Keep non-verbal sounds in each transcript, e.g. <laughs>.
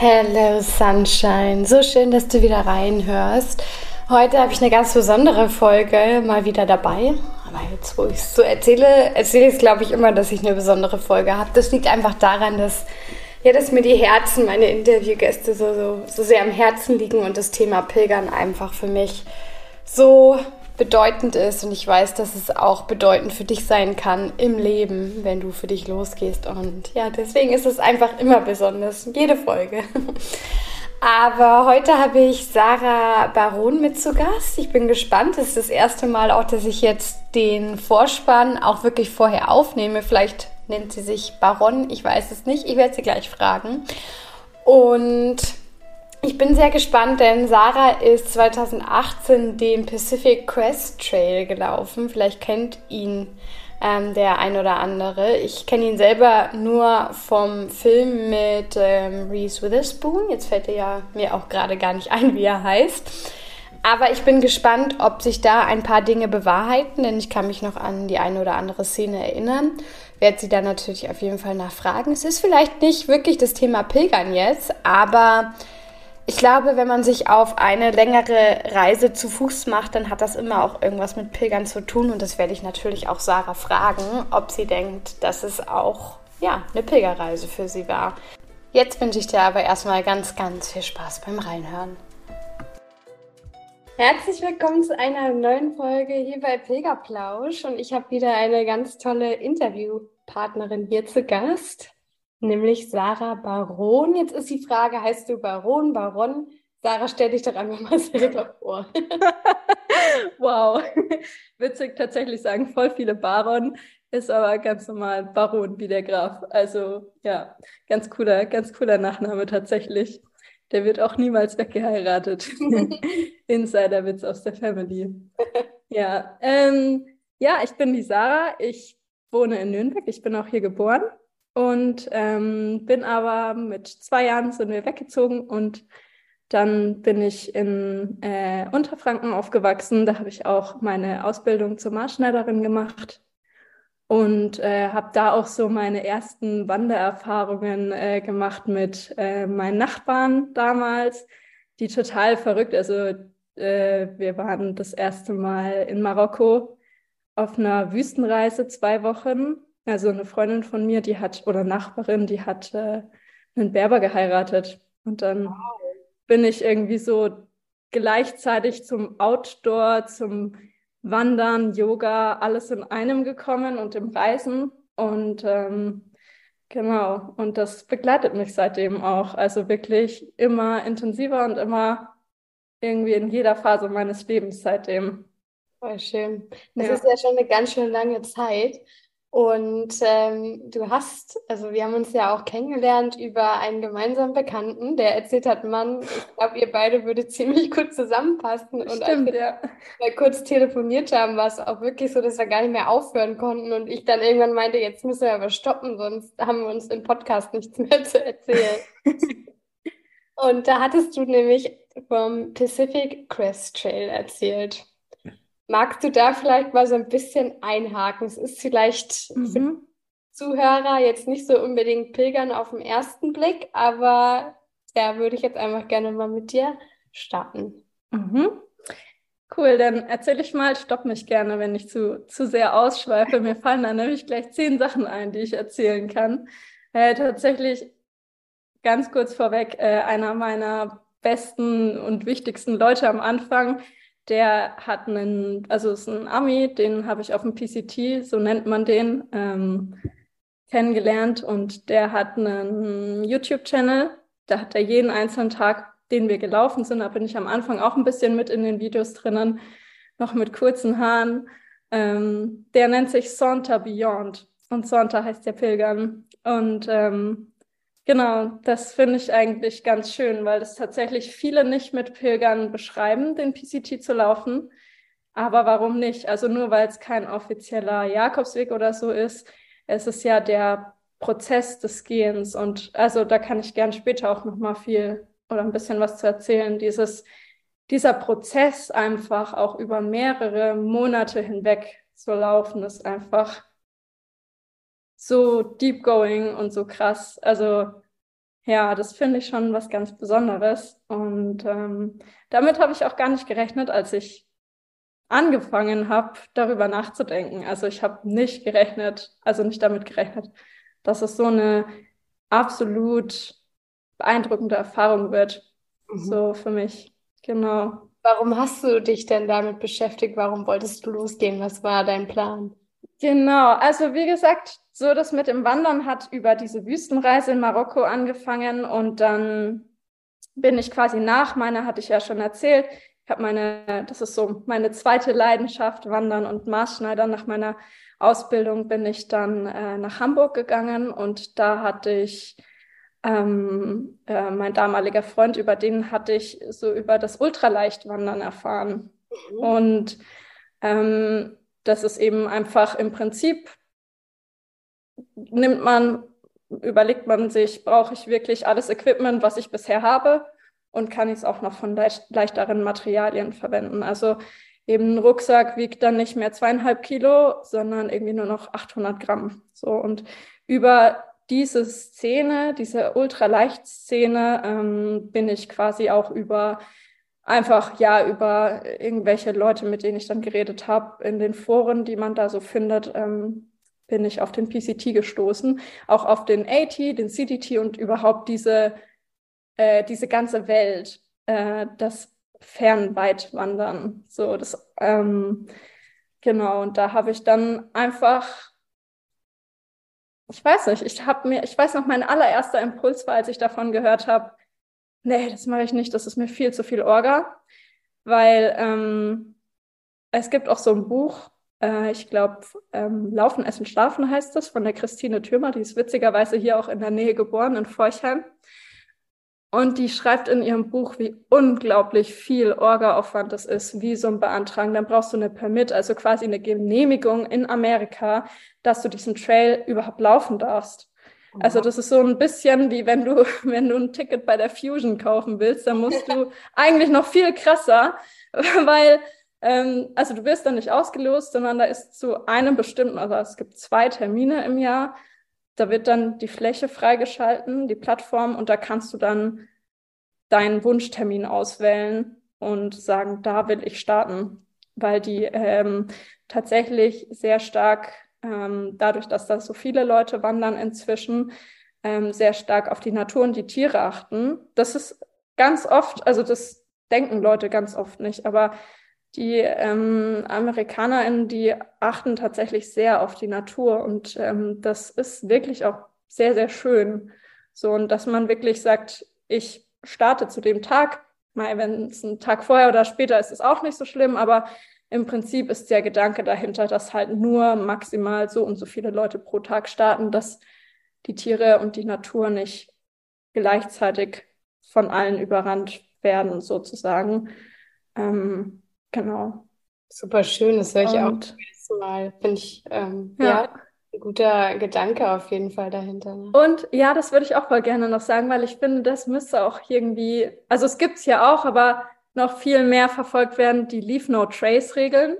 Hello Sunshine, so schön, dass du wieder reinhörst. Heute habe ich eine ganz besondere Folge mal wieder dabei. Aber jetzt, wo ich es so erzähle, erzähle ich es, glaube ich, immer, dass ich eine besondere Folge habe. Das liegt einfach daran, dass, ja, dass mir die Herzen, meine Interviewgäste so, so, so sehr am Herzen liegen und das Thema Pilgern einfach für mich so bedeutend ist und ich weiß, dass es auch bedeutend für dich sein kann im Leben, wenn du für dich losgehst. Und ja, deswegen ist es einfach immer besonders, jede Folge. <laughs> Aber heute habe ich Sarah Baron mit zu Gast. Ich bin gespannt. Es ist das erste Mal auch, dass ich jetzt den Vorspann auch wirklich vorher aufnehme. Vielleicht nennt sie sich Baron. Ich weiß es nicht. Ich werde sie gleich fragen. Und ich bin sehr gespannt, denn Sarah ist 2018 den Pacific Crest Trail gelaufen. Vielleicht kennt ihn ähm, der ein oder andere. Ich kenne ihn selber nur vom Film mit ähm, Reese Witherspoon. Jetzt fällt er ja mir auch gerade gar nicht ein, wie er heißt. Aber ich bin gespannt, ob sich da ein paar Dinge bewahrheiten, denn ich kann mich noch an die eine oder andere Szene erinnern. Werde sie dann natürlich auf jeden Fall nachfragen. Es ist vielleicht nicht wirklich das Thema Pilgern jetzt, aber ich glaube, wenn man sich auf eine längere Reise zu Fuß macht, dann hat das immer auch irgendwas mit Pilgern zu tun. Und das werde ich natürlich auch Sarah fragen, ob sie denkt, dass es auch ja, eine Pilgerreise für sie war. Jetzt wünsche ich dir aber erstmal ganz, ganz viel Spaß beim Reinhören. Herzlich willkommen zu einer neuen Folge hier bei Pilgerplausch. Und ich habe wieder eine ganz tolle Interviewpartnerin hier zu Gast nämlich Sarah Baron. Jetzt ist die Frage, heißt du Baron, Baron? Sarah, stell dich doch einfach mal <laughs> selber vor. <laughs> wow, <laughs> witzig tatsächlich sagen, voll viele Baron, ist aber ganz normal Baron wie der Graf. Also ja, ganz cooler, ganz cooler Nachname tatsächlich. Der wird auch niemals weggeheiratet. Insiderwitz aus der Family. Ja, ähm, ja, ich bin die Sarah. Ich wohne in Nürnberg. Ich bin auch hier geboren. Und ähm, bin aber mit zwei Jahren sind wir weggezogen und dann bin ich in äh, Unterfranken aufgewachsen. Da habe ich auch meine Ausbildung zur Marschneiderin gemacht und äh, habe da auch so meine ersten Wandererfahrungen äh, gemacht mit äh, meinen Nachbarn damals, die total verrückt. Also äh, wir waren das erste Mal in Marokko auf einer Wüstenreise zwei Wochen also eine Freundin von mir, die hat, oder Nachbarin, die hat äh, einen Berber geheiratet. Und dann wow. bin ich irgendwie so gleichzeitig zum Outdoor, zum Wandern, Yoga, alles in einem gekommen und im Reisen. Und ähm, genau, und das begleitet mich seitdem auch. Also wirklich immer intensiver und immer irgendwie in jeder Phase meines Lebens seitdem. Voll schön. Das ja. ist ja schon eine ganz schön lange Zeit. Und ähm, du hast, also wir haben uns ja auch kennengelernt über einen gemeinsamen Bekannten, der erzählt hat, Mann, ich glaube, ihr beide würdet ziemlich gut zusammenpassen. Und Stimmt, als wir ja. kurz telefoniert haben, war es auch wirklich so, dass wir gar nicht mehr aufhören konnten. Und ich dann irgendwann meinte, jetzt müssen wir aber stoppen, sonst haben wir uns im Podcast nichts mehr zu erzählen. <laughs> und da hattest du nämlich vom Pacific Crest Trail erzählt. Magst du da vielleicht mal so ein bisschen einhaken? Es ist vielleicht mhm. für Zuhörer jetzt nicht so unbedingt Pilgern auf den ersten Blick, aber da würde ich jetzt einfach gerne mal mit dir starten. Mhm. Cool, dann erzähle ich mal, stopp mich gerne, wenn ich zu, zu sehr ausschweife. Mir <laughs> fallen dann nämlich gleich zehn Sachen ein, die ich erzählen kann. Äh, tatsächlich ganz kurz vorweg, äh, einer meiner besten und wichtigsten Leute am Anfang der hat einen, also ist ein Ami, den habe ich auf dem PCT, so nennt man den, ähm, kennengelernt und der hat einen YouTube-Channel. Da hat er jeden einzelnen Tag, den wir gelaufen sind, da bin ich am Anfang auch ein bisschen mit in den Videos drinnen, noch mit kurzen Haaren. Ähm, der nennt sich Saunter Beyond. und Sonntag heißt ja Pilgern. Und ähm, genau, das finde ich eigentlich ganz schön, weil es tatsächlich viele nicht mit Pilgern beschreiben, den PCT zu laufen. Aber warum nicht? Also nur weil es kein offizieller Jakobsweg oder so ist, es ist ja der Prozess des Gehens. Und also da kann ich gern später auch noch mal viel oder ein bisschen was zu erzählen. Dieses, dieser Prozess einfach auch über mehrere Monate hinweg zu laufen, ist einfach so deep going und so krass. Also ja, das finde ich schon was ganz Besonderes. Und ähm, damit habe ich auch gar nicht gerechnet, als ich angefangen habe, darüber nachzudenken. Also ich habe nicht gerechnet, also nicht damit gerechnet, dass es so eine absolut beeindruckende Erfahrung wird. Mhm. So für mich. Genau. Warum hast du dich denn damit beschäftigt? Warum wolltest du losgehen? Was war dein Plan? Genau, also wie gesagt, so das mit dem Wandern hat über diese Wüstenreise in Marokko angefangen und dann bin ich quasi nach meiner, hatte ich ja schon erzählt, ich habe meine, das ist so meine zweite Leidenschaft, Wandern und Maßschneidern. Nach meiner Ausbildung bin ich dann äh, nach Hamburg gegangen und da hatte ich ähm, äh, mein damaliger Freund, über den hatte ich so über das Ultraleichtwandern erfahren. Mhm. Und ähm, das ist eben einfach im Prinzip, nimmt man, überlegt man sich, brauche ich wirklich alles Equipment, was ich bisher habe? und kann ich es auch noch von leicht, leichteren Materialien verwenden. Also eben ein Rucksack wiegt dann nicht mehr zweieinhalb Kilo, sondern irgendwie nur noch 800 Gramm. So und über diese Szene, diese Ultraleicht-Szene, ähm, bin ich quasi auch über einfach ja über irgendwelche Leute, mit denen ich dann geredet habe, in den Foren, die man da so findet, ähm, bin ich auf den PCT gestoßen, auch auf den AT, den CDT und überhaupt diese äh, diese ganze Welt, äh, das Fernweitwandern. So, das, ähm, genau, und da habe ich dann einfach, ich weiß nicht, ich habe mir, ich weiß noch, mein allererster Impuls war, als ich davon gehört habe, nee, das mache ich nicht, das ist mir viel zu viel Orga, weil ähm, es gibt auch so ein Buch, äh, ich glaube, ähm, Laufen, Essen, Schlafen heißt das, von der Christine Thürmer, die ist witzigerweise hier auch in der Nähe geboren, in Forchheim. Und die schreibt in ihrem Buch, wie unglaublich viel Orga-Aufwand das ist, ein Beantragen. Dann brauchst du eine Permit, also quasi eine Genehmigung in Amerika, dass du diesen Trail überhaupt laufen darfst. Also das ist so ein bisschen wie wenn du, <laughs> wenn du ein Ticket bei der Fusion kaufen willst, dann musst du <laughs> eigentlich noch viel krasser, <laughs> weil ähm, also du wirst dann nicht ausgelost, sondern da ist zu einem bestimmten, also es gibt zwei Termine im Jahr. Da wird dann die Fläche freigeschalten, die Plattform, und da kannst du dann deinen Wunschtermin auswählen und sagen, da will ich starten, weil die ähm, tatsächlich sehr stark, ähm, dadurch, dass da so viele Leute wandern inzwischen, ähm, sehr stark auf die Natur und die Tiere achten. Das ist ganz oft, also das denken Leute ganz oft nicht, aber die ähm, AmerikanerInnen, die achten tatsächlich sehr auf die Natur und ähm, das ist wirklich auch sehr, sehr schön. So, und dass man wirklich sagt, ich starte zu dem Tag, mal wenn es ein Tag vorher oder später ist, ist auch nicht so schlimm, aber im Prinzip ist der Gedanke dahinter, dass halt nur maximal so und so viele Leute pro Tag starten, dass die Tiere und die Natur nicht gleichzeitig von allen überrannt werden, sozusagen. Ähm, Genau. Super schön, das höre ich auch zum ersten Mal. Finde ich, ähm, ja. ja, ein guter Gedanke auf jeden Fall dahinter. Ne? Und ja, das würde ich auch voll gerne noch sagen, weil ich finde, das müsste auch irgendwie, also es gibt es ja auch, aber noch viel mehr verfolgt werden, die Leave No Trace Regeln.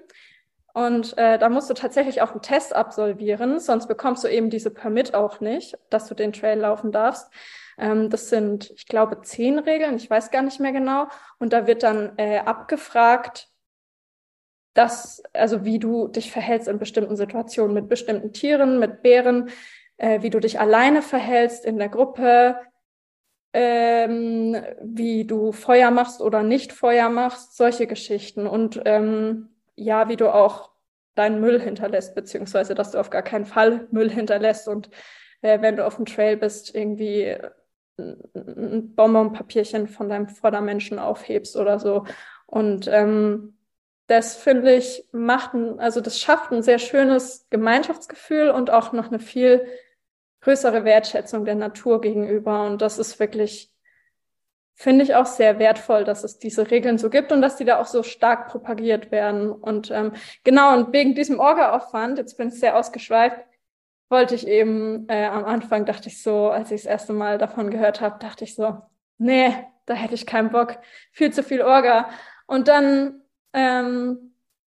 Und äh, da musst du tatsächlich auch einen Test absolvieren, sonst bekommst du eben diese Permit auch nicht, dass du den Trail laufen darfst. Ähm, das sind, ich glaube, zehn Regeln, ich weiß gar nicht mehr genau. Und da wird dann äh, abgefragt, das, also wie du dich verhältst in bestimmten Situationen mit bestimmten Tieren, mit Bären, äh, wie du dich alleine verhältst in der Gruppe, ähm, wie du Feuer machst oder nicht Feuer machst, solche Geschichten. Und ähm, ja, wie du auch deinen Müll hinterlässt, beziehungsweise dass du auf gar keinen Fall Müll hinterlässt und äh, wenn du auf dem Trail bist, irgendwie ein Bonbonpapierchen von deinem Vordermenschen aufhebst oder so. Und ähm, das finde ich macht ein, also das schafft ein sehr schönes Gemeinschaftsgefühl und auch noch eine viel größere Wertschätzung der Natur gegenüber. Und das ist wirklich, finde ich auch sehr wertvoll, dass es diese Regeln so gibt und dass die da auch so stark propagiert werden. Und ähm, genau, und wegen diesem Orga-Aufwand, jetzt bin ich sehr ausgeschweift, wollte ich eben äh, am Anfang, dachte ich so, als ich das erste Mal davon gehört habe, dachte ich so, nee, da hätte ich keinen Bock, viel zu viel Orga. Und dann ähm,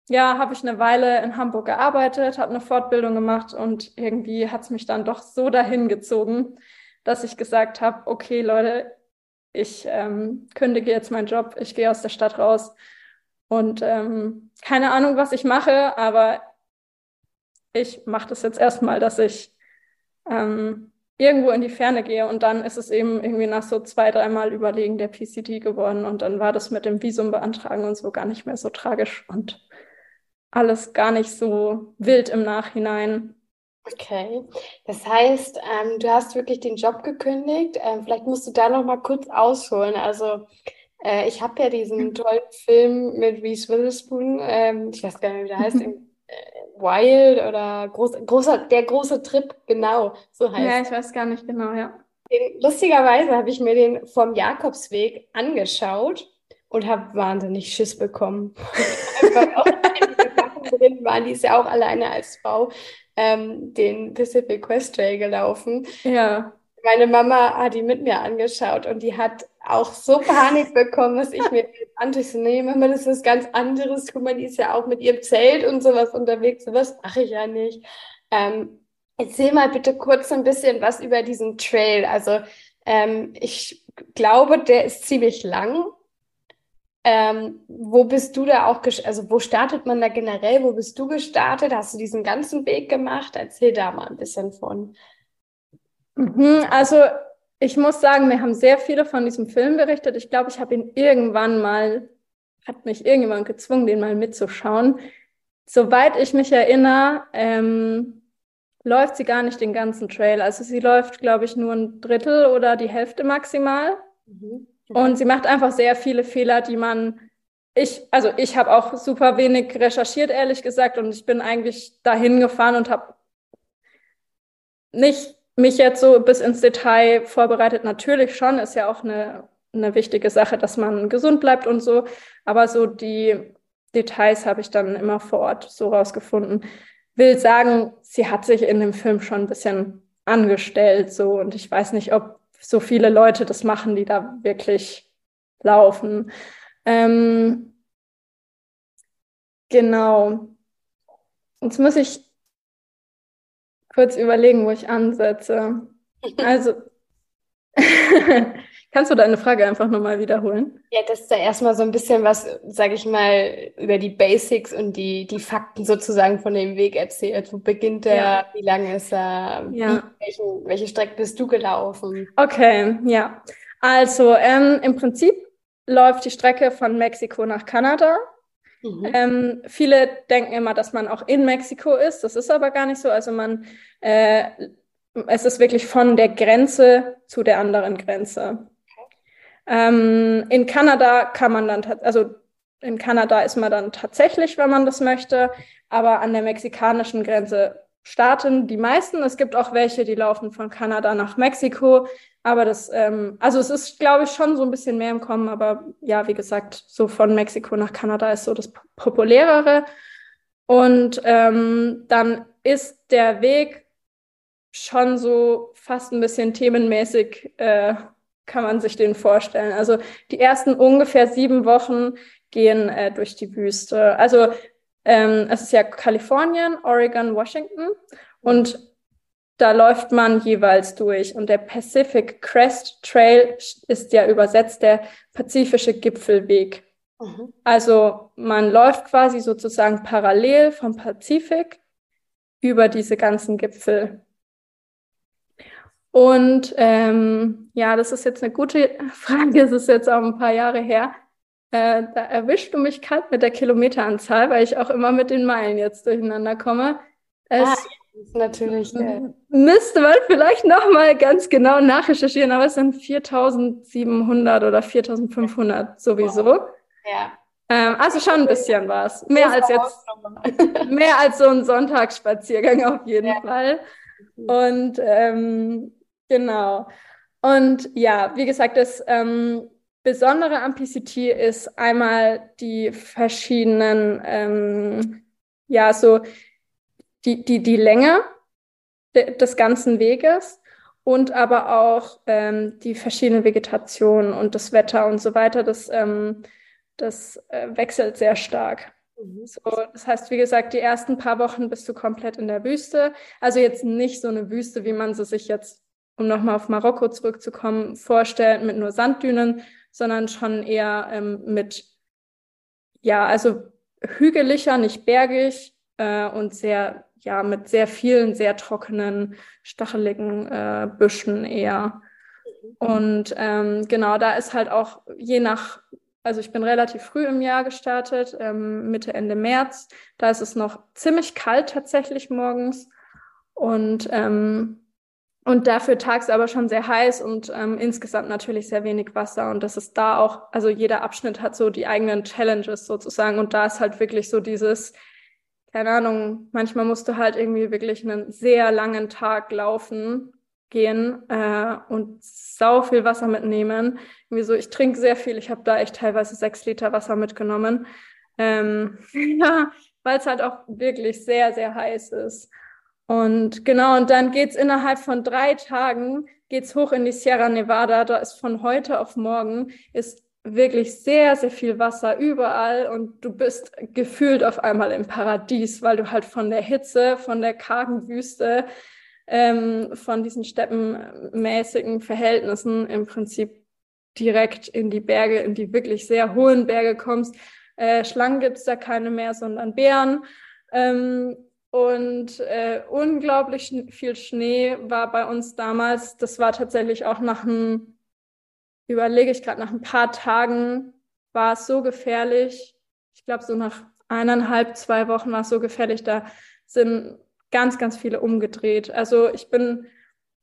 ja, habe ich eine Weile in Hamburg gearbeitet, habe eine Fortbildung gemacht und irgendwie hat es mich dann doch so dahin gezogen, dass ich gesagt habe, okay Leute, ich ähm, kündige jetzt meinen Job, ich gehe aus der Stadt raus. Und ähm, keine Ahnung, was ich mache, aber ich mache das jetzt erstmal, dass ich ähm, irgendwo in die Ferne gehe. Und dann ist es eben irgendwie nach so zwei, dreimal Überlegen der PCD geworden. Und dann war das mit dem Visum beantragen und so gar nicht mehr so tragisch. Und alles gar nicht so wild im Nachhinein. Okay, das heißt, ähm, du hast wirklich den Job gekündigt. Ähm, vielleicht musst du da noch mal kurz ausholen. Also äh, ich habe ja diesen tollen Film mit Reese Witherspoon, ähm, ich weiß gar nicht, wie der heißt, äh, Wild oder groß, großer, der große Trip, genau, so heißt. Ja, ich weiß gar nicht genau, ja. Den, lustigerweise habe ich mir den vom Jakobsweg angeschaut und habe wahnsinnig Schiss bekommen. <laughs> Drin waren, die ist ja auch alleine als Frau ähm, den Pacific Quest Trail gelaufen. Ja. Meine Mama hat die mit mir angeschaut und die hat auch so Panik bekommen, dass ich mir. <laughs> Ich so, nee, Mama, das ist was ganz anderes. Guck mal, die ist ja auch mit ihrem Zelt und sowas unterwegs. Sowas mache ich ja nicht. Ähm, erzähl mal bitte kurz ein bisschen was über diesen Trail. Also ähm, ich glaube, der ist ziemlich lang. Ähm, wo bist du da auch, also wo startet man da generell? Wo bist du gestartet? Hast du diesen ganzen Weg gemacht? Erzähl da mal ein bisschen von. Mhm, also ich muss sagen, mir haben sehr viele von diesem Film berichtet. Ich glaube, ich habe ihn irgendwann mal, hat mich irgendjemand gezwungen, den mal mitzuschauen. Soweit ich mich erinnere, ähm, läuft sie gar nicht den ganzen Trail. Also sie läuft, glaube ich, nur ein Drittel oder die Hälfte maximal. Mhm. Und sie macht einfach sehr viele Fehler, die man, ich, also ich habe auch super wenig recherchiert, ehrlich gesagt, und ich bin eigentlich dahin gefahren und habe nicht mich jetzt so bis ins Detail vorbereitet. Natürlich schon, ist ja auch eine, eine wichtige Sache, dass man gesund bleibt und so, aber so die Details habe ich dann immer vor Ort so rausgefunden. Will sagen, sie hat sich in dem Film schon ein bisschen angestellt, so, und ich weiß nicht, ob so viele Leute das machen, die da wirklich laufen. Ähm, genau. Jetzt muss ich kurz überlegen, wo ich ansetze. Also, <laughs> <laughs> kannst du deine Frage einfach nochmal wiederholen? Ja, das ist da erstmal so ein bisschen was, sage ich mal, über die Basics und die, die Fakten sozusagen von dem Weg erzählt. Wo beginnt der? Ja. Wie lange ist er? Ja. Wie, welchen, welche Strecke bist du gelaufen? Okay, ja. Also ähm, im Prinzip läuft die Strecke von Mexiko nach Kanada. Mhm. Ähm, viele denken immer, dass man auch in Mexiko ist. Das ist aber gar nicht so. Also man, äh, es ist wirklich von der Grenze zu der anderen Grenze. Ähm, in Kanada kann man dann, also in Kanada ist man dann tatsächlich, wenn man das möchte, aber an der mexikanischen Grenze starten die meisten. Es gibt auch welche, die laufen von Kanada nach Mexiko. Aber das, ähm, also es ist, glaube ich, schon so ein bisschen mehr im Kommen. Aber ja, wie gesagt, so von Mexiko nach Kanada ist so das populärere. Und ähm, dann ist der Weg schon so fast ein bisschen themenmäßig, äh, kann man sich den vorstellen. Also die ersten ungefähr sieben Wochen gehen äh, durch die Wüste. Also ähm, es ist ja Kalifornien, Oregon, Washington und da läuft man jeweils durch. Und der Pacific Crest Trail ist ja übersetzt der pazifische Gipfelweg. Mhm. Also man läuft quasi sozusagen parallel vom Pazifik über diese ganzen Gipfel. Und ähm, ja, das ist jetzt eine gute <laughs> Frage. Es ist jetzt auch ein paar Jahre her. Äh, da erwischst du mich kalt mit der Kilometeranzahl, weil ich auch immer mit den Meilen jetzt durcheinander komme. Es ah, natürlich. Äh, müsste man vielleicht nochmal ganz genau nachrecherchieren, aber es sind 4700 oder 4500 sowieso. Wow. Ja. Ähm, also schon ein bisschen was. Mehr als jetzt, <laughs> mehr als so ein Sonntagsspaziergang auf jeden ja. Fall. Und ähm, genau. Und ja, wie gesagt, das ähm, Besondere am PCT ist einmal die verschiedenen, ähm, ja, so die, die, die Länge de des ganzen Weges und aber auch ähm, die verschiedenen Vegetationen und das Wetter und so weiter. Das, ähm, das äh, wechselt sehr stark. Mhm. So, das heißt, wie gesagt, die ersten paar Wochen bist du komplett in der Wüste. Also jetzt nicht so eine Wüste, wie man sie sich jetzt, um nochmal auf Marokko zurückzukommen, vorstellt, mit nur Sanddünen, sondern schon eher ähm, mit, ja, also hügeliger, nicht bergig äh, und sehr, ja, mit sehr vielen, sehr trockenen, stacheligen äh, Büschen eher. Und ähm, genau, da ist halt auch je nach, also ich bin relativ früh im Jahr gestartet, ähm, Mitte, Ende März. Da ist es noch ziemlich kalt tatsächlich morgens. Und ähm, und dafür tagsüber schon sehr heiß und ähm, insgesamt natürlich sehr wenig Wasser. Und das ist da auch, also jeder Abschnitt hat so die eigenen Challenges sozusagen. Und da ist halt wirklich so dieses, keine Ahnung, manchmal musst du halt irgendwie wirklich einen sehr langen Tag laufen gehen äh, und sau viel Wasser mitnehmen. Irgendwie so, ich trinke sehr viel. Ich habe da echt teilweise sechs Liter Wasser mitgenommen. Ähm, <laughs> ja, weil es halt auch wirklich sehr, sehr heiß ist. Und genau, und dann geht's innerhalb von drei Tagen, geht's hoch in die Sierra Nevada. Da ist von heute auf morgen ist wirklich sehr, sehr viel Wasser überall und du bist gefühlt auf einmal im Paradies, weil du halt von der Hitze, von der kargen Wüste, ähm, von diesen steppenmäßigen Verhältnissen im Prinzip direkt in die Berge, in die wirklich sehr hohen Berge kommst. Äh, Schlangen gibt's da keine mehr, sondern Bären. Ähm, und äh, unglaublich viel Schnee war bei uns damals. Das war tatsächlich auch nach einem, überlege ich gerade, nach ein paar Tagen war es so gefährlich. Ich glaube, so nach eineinhalb, zwei Wochen war es so gefährlich. Da sind ganz, ganz viele umgedreht. Also ich bin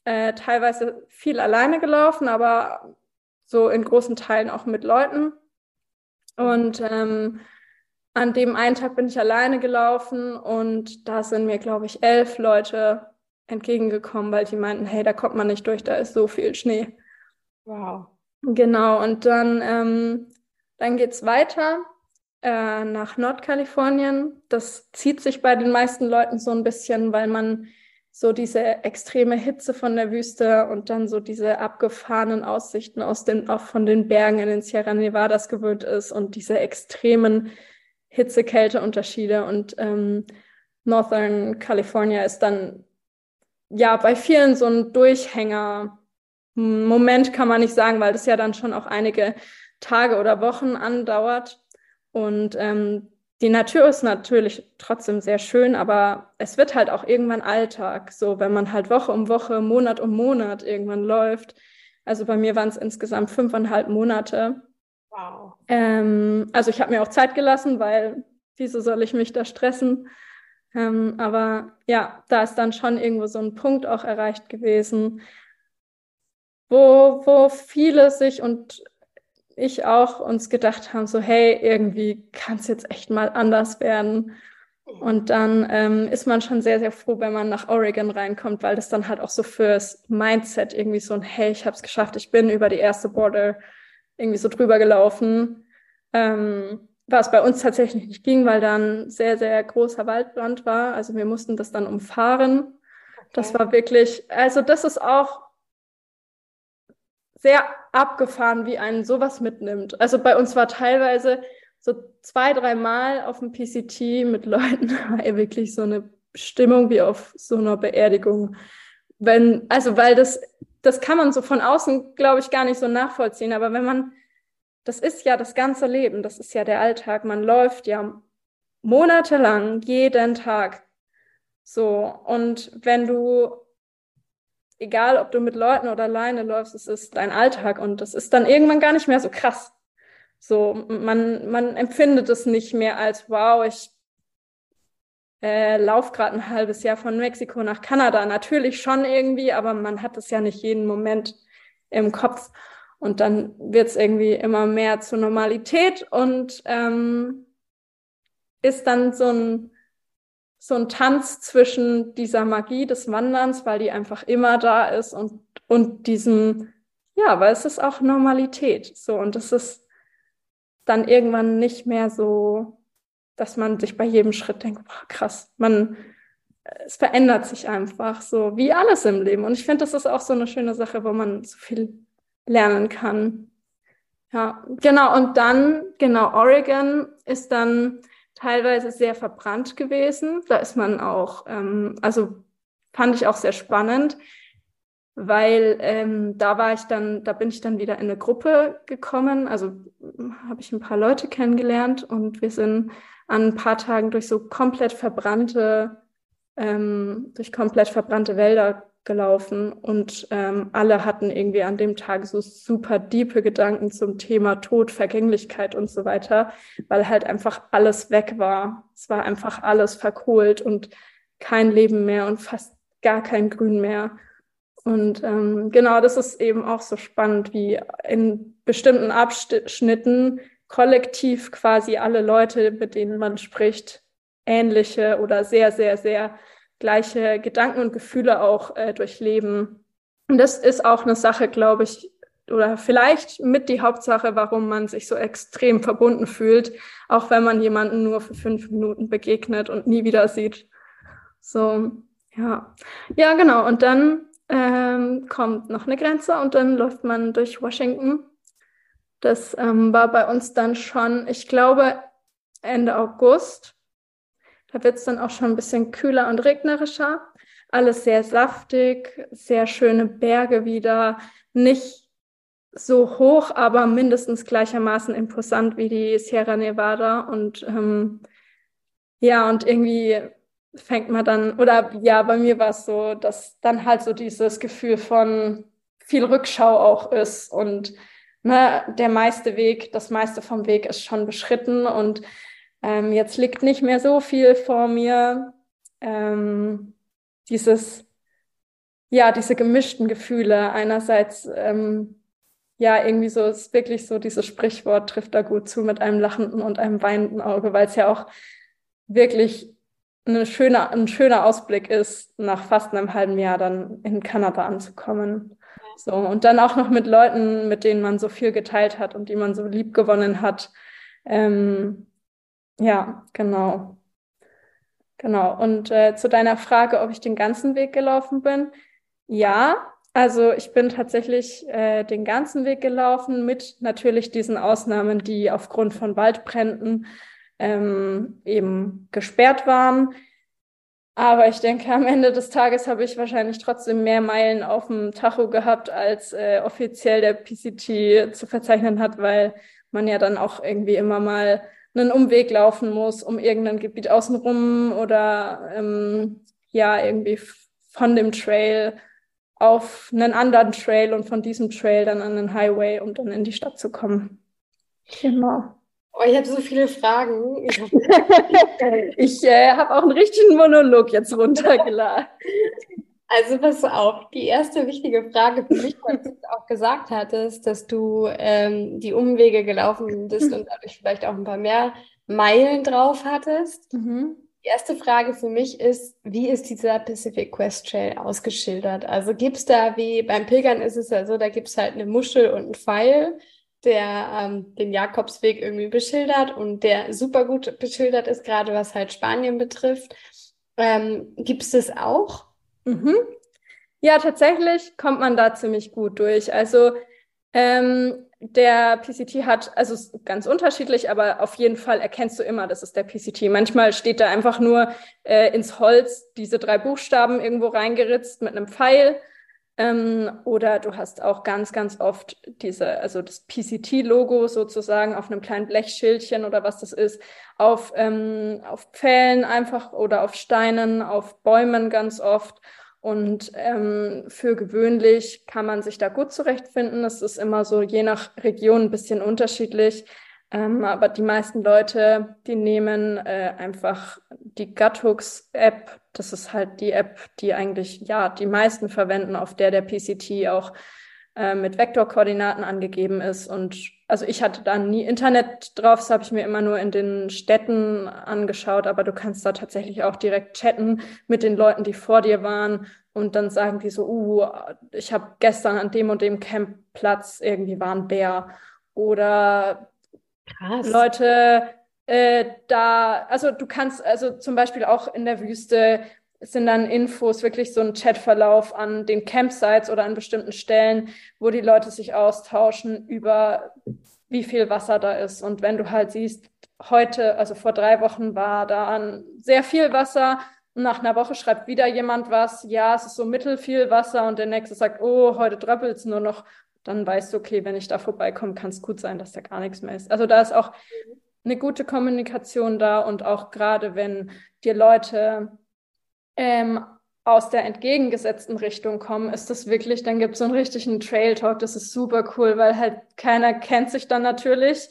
äh, teilweise viel alleine gelaufen, aber so in großen Teilen auch mit Leuten. Und ähm, an dem einen Tag bin ich alleine gelaufen und da sind mir, glaube ich, elf Leute entgegengekommen, weil die meinten, hey, da kommt man nicht durch, da ist so viel Schnee. Wow. Genau, und dann, ähm, dann geht's weiter äh, nach Nordkalifornien. Das zieht sich bei den meisten Leuten so ein bisschen, weil man so diese extreme Hitze von der Wüste und dann so diese abgefahrenen Aussichten aus den, auch von den Bergen in den Sierra Nevadas gewöhnt ist und diese extremen Hitze-Kälte-Unterschiede und ähm, Northern California ist dann ja bei vielen so ein Durchhänger. Moment kann man nicht sagen, weil das ja dann schon auch einige Tage oder Wochen andauert. Und ähm, die Natur ist natürlich trotzdem sehr schön, aber es wird halt auch irgendwann Alltag, so wenn man halt Woche um Woche, Monat um Monat irgendwann läuft. Also bei mir waren es insgesamt fünfeinhalb Monate. Wow. Ähm, also ich habe mir auch Zeit gelassen, weil wieso soll ich mich da stressen? Ähm, aber ja, da ist dann schon irgendwo so ein Punkt auch erreicht gewesen, wo, wo viele sich und ich auch uns gedacht haben, so hey, irgendwie kann es jetzt echt mal anders werden. Und dann ähm, ist man schon sehr, sehr froh, wenn man nach Oregon reinkommt, weil das dann halt auch so fürs Mindset irgendwie so ein, hey, ich habe es geschafft, ich bin über die erste Border irgendwie so drüber gelaufen. Ähm, was bei uns tatsächlich nicht ging, weil da ein sehr, sehr großer Waldbrand war. Also wir mussten das dann umfahren. Okay. Das war wirklich, also das ist auch sehr abgefahren, wie einen sowas mitnimmt. Also bei uns war teilweise so zwei, dreimal auf dem PCT mit Leuten <laughs> war wirklich so eine Stimmung wie auf so einer Beerdigung. Wenn, also weil das das kann man so von außen, glaube ich, gar nicht so nachvollziehen. Aber wenn man, das ist ja das ganze Leben, das ist ja der Alltag. Man läuft ja monatelang jeden Tag. So. Und wenn du, egal ob du mit Leuten oder alleine läufst, es ist dein Alltag und das ist dann irgendwann gar nicht mehr so krass. So, man, man empfindet es nicht mehr als, wow, ich äh, lauf gerade ein halbes Jahr von Mexiko nach Kanada. Natürlich schon irgendwie, aber man hat es ja nicht jeden Moment im Kopf. Und dann wird es irgendwie immer mehr zur Normalität und ähm, ist dann so ein, so ein Tanz zwischen dieser Magie des Wanderns, weil die einfach immer da ist und, und diesem, ja, weil es ist auch Normalität. So, und es ist dann irgendwann nicht mehr so, dass man sich bei jedem Schritt denkt, boah, krass, man, es verändert sich einfach so, wie alles im Leben. Und ich finde, das ist auch so eine schöne Sache, wo man so viel lernen kann. Ja, genau. Und dann, genau, Oregon ist dann teilweise sehr verbrannt gewesen. Da ist man auch, ähm, also fand ich auch sehr spannend, weil ähm, da war ich dann, da bin ich dann wieder in eine Gruppe gekommen. Also habe ich ein paar Leute kennengelernt und wir sind an ein paar Tagen durch so komplett verbrannte, ähm, durch komplett verbrannte Wälder gelaufen und ähm, alle hatten irgendwie an dem Tag so super diepe Gedanken zum Thema Tod, Vergänglichkeit und so weiter, weil halt einfach alles weg war. Es war einfach alles verkohlt und kein Leben mehr und fast gar kein Grün mehr. Und ähm, genau, das ist eben auch so spannend, wie in bestimmten Abschnitten kollektiv quasi alle Leute, mit denen man spricht, ähnliche oder sehr, sehr, sehr gleiche Gedanken und Gefühle auch äh, durchleben. Und das ist auch eine Sache, glaube ich, oder vielleicht mit die Hauptsache, warum man sich so extrem verbunden fühlt, auch wenn man jemanden nur für fünf Minuten begegnet und nie wieder sieht. So, ja. Ja, genau. Und dann ähm, kommt noch eine Grenze und dann läuft man durch Washington. Das ähm, war bei uns dann schon, ich glaube, Ende August. Da wird es dann auch schon ein bisschen kühler und regnerischer. Alles sehr saftig, sehr schöne Berge wieder. Nicht so hoch, aber mindestens gleichermaßen imposant wie die Sierra Nevada. Und ähm, ja, und irgendwie fängt man dann, oder ja, bei mir war es so, dass dann halt so dieses Gefühl von viel Rückschau auch ist und ne, der meiste Weg, das meiste vom Weg ist schon beschritten und ähm, jetzt liegt nicht mehr so viel vor mir. Ähm, dieses, ja, diese gemischten Gefühle. Einerseits, ähm, ja, irgendwie so ist wirklich so, dieses Sprichwort trifft da gut zu mit einem lachenden und einem weinenden Auge, weil es ja auch wirklich eine schöne, ein schöner Ausblick ist, nach fast einem halben Jahr dann in Kanada anzukommen. So, und dann auch noch mit Leuten, mit denen man so viel geteilt hat und die man so lieb gewonnen hat. Ähm, ja, genau. Genau. Und äh, zu deiner Frage, ob ich den ganzen Weg gelaufen bin. Ja, also ich bin tatsächlich äh, den ganzen Weg gelaufen mit natürlich diesen Ausnahmen, die aufgrund von Waldbränden ähm, eben gesperrt waren. Aber ich denke, am Ende des Tages habe ich wahrscheinlich trotzdem mehr Meilen auf dem Tacho gehabt, als äh, offiziell der PCT zu verzeichnen hat, weil man ja dann auch irgendwie immer mal einen Umweg laufen muss, um irgendein Gebiet außenrum oder ähm, ja, irgendwie von dem Trail auf einen anderen Trail und von diesem Trail dann an den Highway, um dann in die Stadt zu kommen. Genau. Oh, ich habe so viele Fragen. ich <laughs> äh, habe auch einen richtigen Monolog jetzt runtergeladen. Also pass auf, die erste wichtige Frage für mich, weil du auch gesagt hattest, dass du ähm, die Umwege gelaufen bist und dadurch vielleicht auch ein paar mehr Meilen drauf hattest. Mhm. Die erste Frage für mich ist, wie ist dieser Pacific Quest Trail ausgeschildert? Also gibt es da, wie beim Pilgern ist es ja so, da gibt es halt eine Muschel und einen Pfeil, der ähm, den Jakobsweg irgendwie beschildert und der super gut beschildert ist, gerade was halt Spanien betrifft. Ähm, gibt es das auch? Mhm. Ja, tatsächlich kommt man da ziemlich gut durch. Also ähm, der PCT hat, also ganz unterschiedlich, aber auf jeden Fall erkennst du immer, das ist der PCT. Manchmal steht da einfach nur äh, ins Holz diese drei Buchstaben irgendwo reingeritzt mit einem Pfeil. Ähm, oder du hast auch ganz, ganz oft diese, also das PCT-Logo sozusagen auf einem kleinen Blechschildchen oder was das ist, auf, ähm, auf Pfählen einfach oder auf Steinen, auf Bäumen ganz oft. Und ähm, für gewöhnlich kann man sich da gut zurechtfinden. Es ist immer so je nach Region ein bisschen unterschiedlich. Ähm, aber die meisten Leute, die nehmen äh, einfach die Guthooks-App. Das ist halt die App, die eigentlich, ja, die meisten verwenden, auf der der PCT auch äh, mit Vektorkoordinaten angegeben ist. Und also ich hatte da nie Internet drauf, das habe ich mir immer nur in den Städten angeschaut, aber du kannst da tatsächlich auch direkt chatten mit den Leuten, die vor dir waren. Und dann sagen die so, uh, ich habe gestern an dem und dem Campplatz irgendwie war ein Bär. Oder Krass. Leute, äh, da, also du kannst, also zum Beispiel auch in der Wüste sind dann Infos, wirklich so ein Chatverlauf an den Campsites oder an bestimmten Stellen, wo die Leute sich austauschen über wie viel Wasser da ist. Und wenn du halt siehst, heute, also vor drei Wochen war da sehr viel Wasser, und nach einer Woche schreibt wieder jemand was, ja, es ist so mittelfiel Wasser und der nächste sagt, oh, heute dröppelt es nur noch. Dann weißt du, okay, wenn ich da vorbeikomme, kann es gut sein, dass da gar nichts mehr ist. Also da ist auch eine gute Kommunikation da und auch gerade wenn dir Leute ähm, aus der entgegengesetzten Richtung kommen, ist das wirklich, dann gibt es so einen richtigen Trail Talk, das ist super cool, weil halt keiner kennt sich dann natürlich.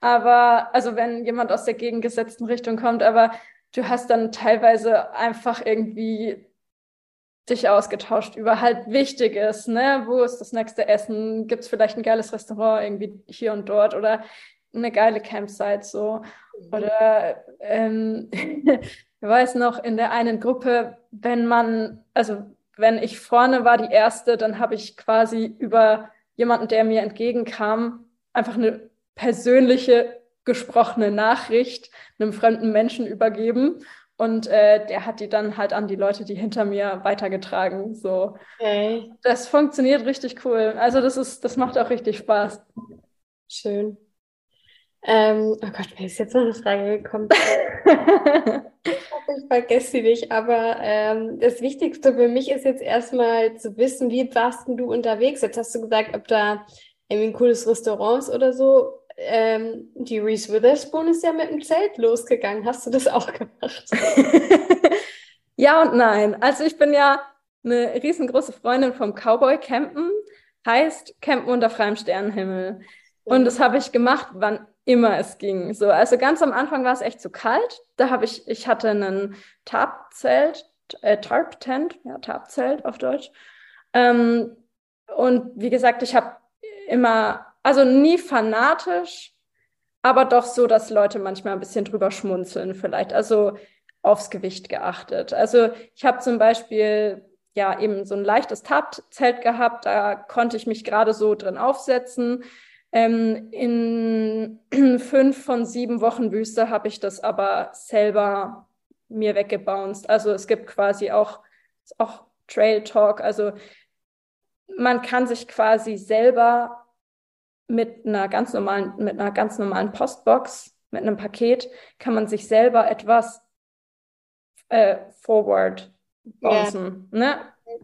Aber, also wenn jemand aus der gegengesetzten Richtung kommt, aber du hast dann teilweise einfach irgendwie dich ausgetauscht über halt Wichtiges, ne? Wo ist das nächste Essen? Gibt es vielleicht ein geiles Restaurant irgendwie hier und dort oder eine geile Campsite so? Mhm. Oder ähm, <laughs> ich weiß noch, in der einen Gruppe, wenn man, also wenn ich vorne war, die erste, dann habe ich quasi über jemanden, der mir entgegenkam, einfach eine persönliche gesprochene Nachricht einem fremden Menschen übergeben. Und äh, der hat die dann halt an die Leute, die hinter mir weitergetragen. So. Okay. Das funktioniert richtig cool. Also das ist, das macht auch richtig Spaß. Schön. Ähm, oh Gott, mir ist jetzt noch eine Frage gekommen. <laughs> ich vergesse sie nicht, aber ähm, das Wichtigste für mich ist jetzt erstmal zu wissen, wie warst du unterwegs? Jetzt hast du gesagt, ob da irgendwie ein cooles Restaurant ist oder so. Ähm, die Reese Witherspoon ist ja mit dem Zelt losgegangen. Hast du das auch gemacht? <laughs> ja und nein. Also ich bin ja eine riesengroße Freundin vom Cowboy Campen. Heißt Campen unter freiem Sternenhimmel. Und das habe ich gemacht, wann immer es ging. So, also ganz am Anfang war es echt zu kalt. Da habe ich, ich hatte einen Tarp-Zelt, äh, Tarp-Tent, ja, Tarp-Zelt auf Deutsch. Ähm, und wie gesagt, ich habe immer, also nie fanatisch, aber doch so, dass Leute manchmal ein bisschen drüber schmunzeln vielleicht. Also aufs Gewicht geachtet. Also ich habe zum Beispiel ja eben so ein leichtes Tarp-Zelt gehabt, da konnte ich mich gerade so drin aufsetzen. Ähm, in <clears throat> fünf von sieben Wochen Wüste habe ich das aber selber mir weggebounced. Also es gibt quasi auch, auch Trail Talk. Also man kann sich quasi selber mit einer ganz normalen, mit einer ganz normalen Postbox, mit einem Paket, kann man sich selber etwas äh, forward bouncen. Yeah. Ne?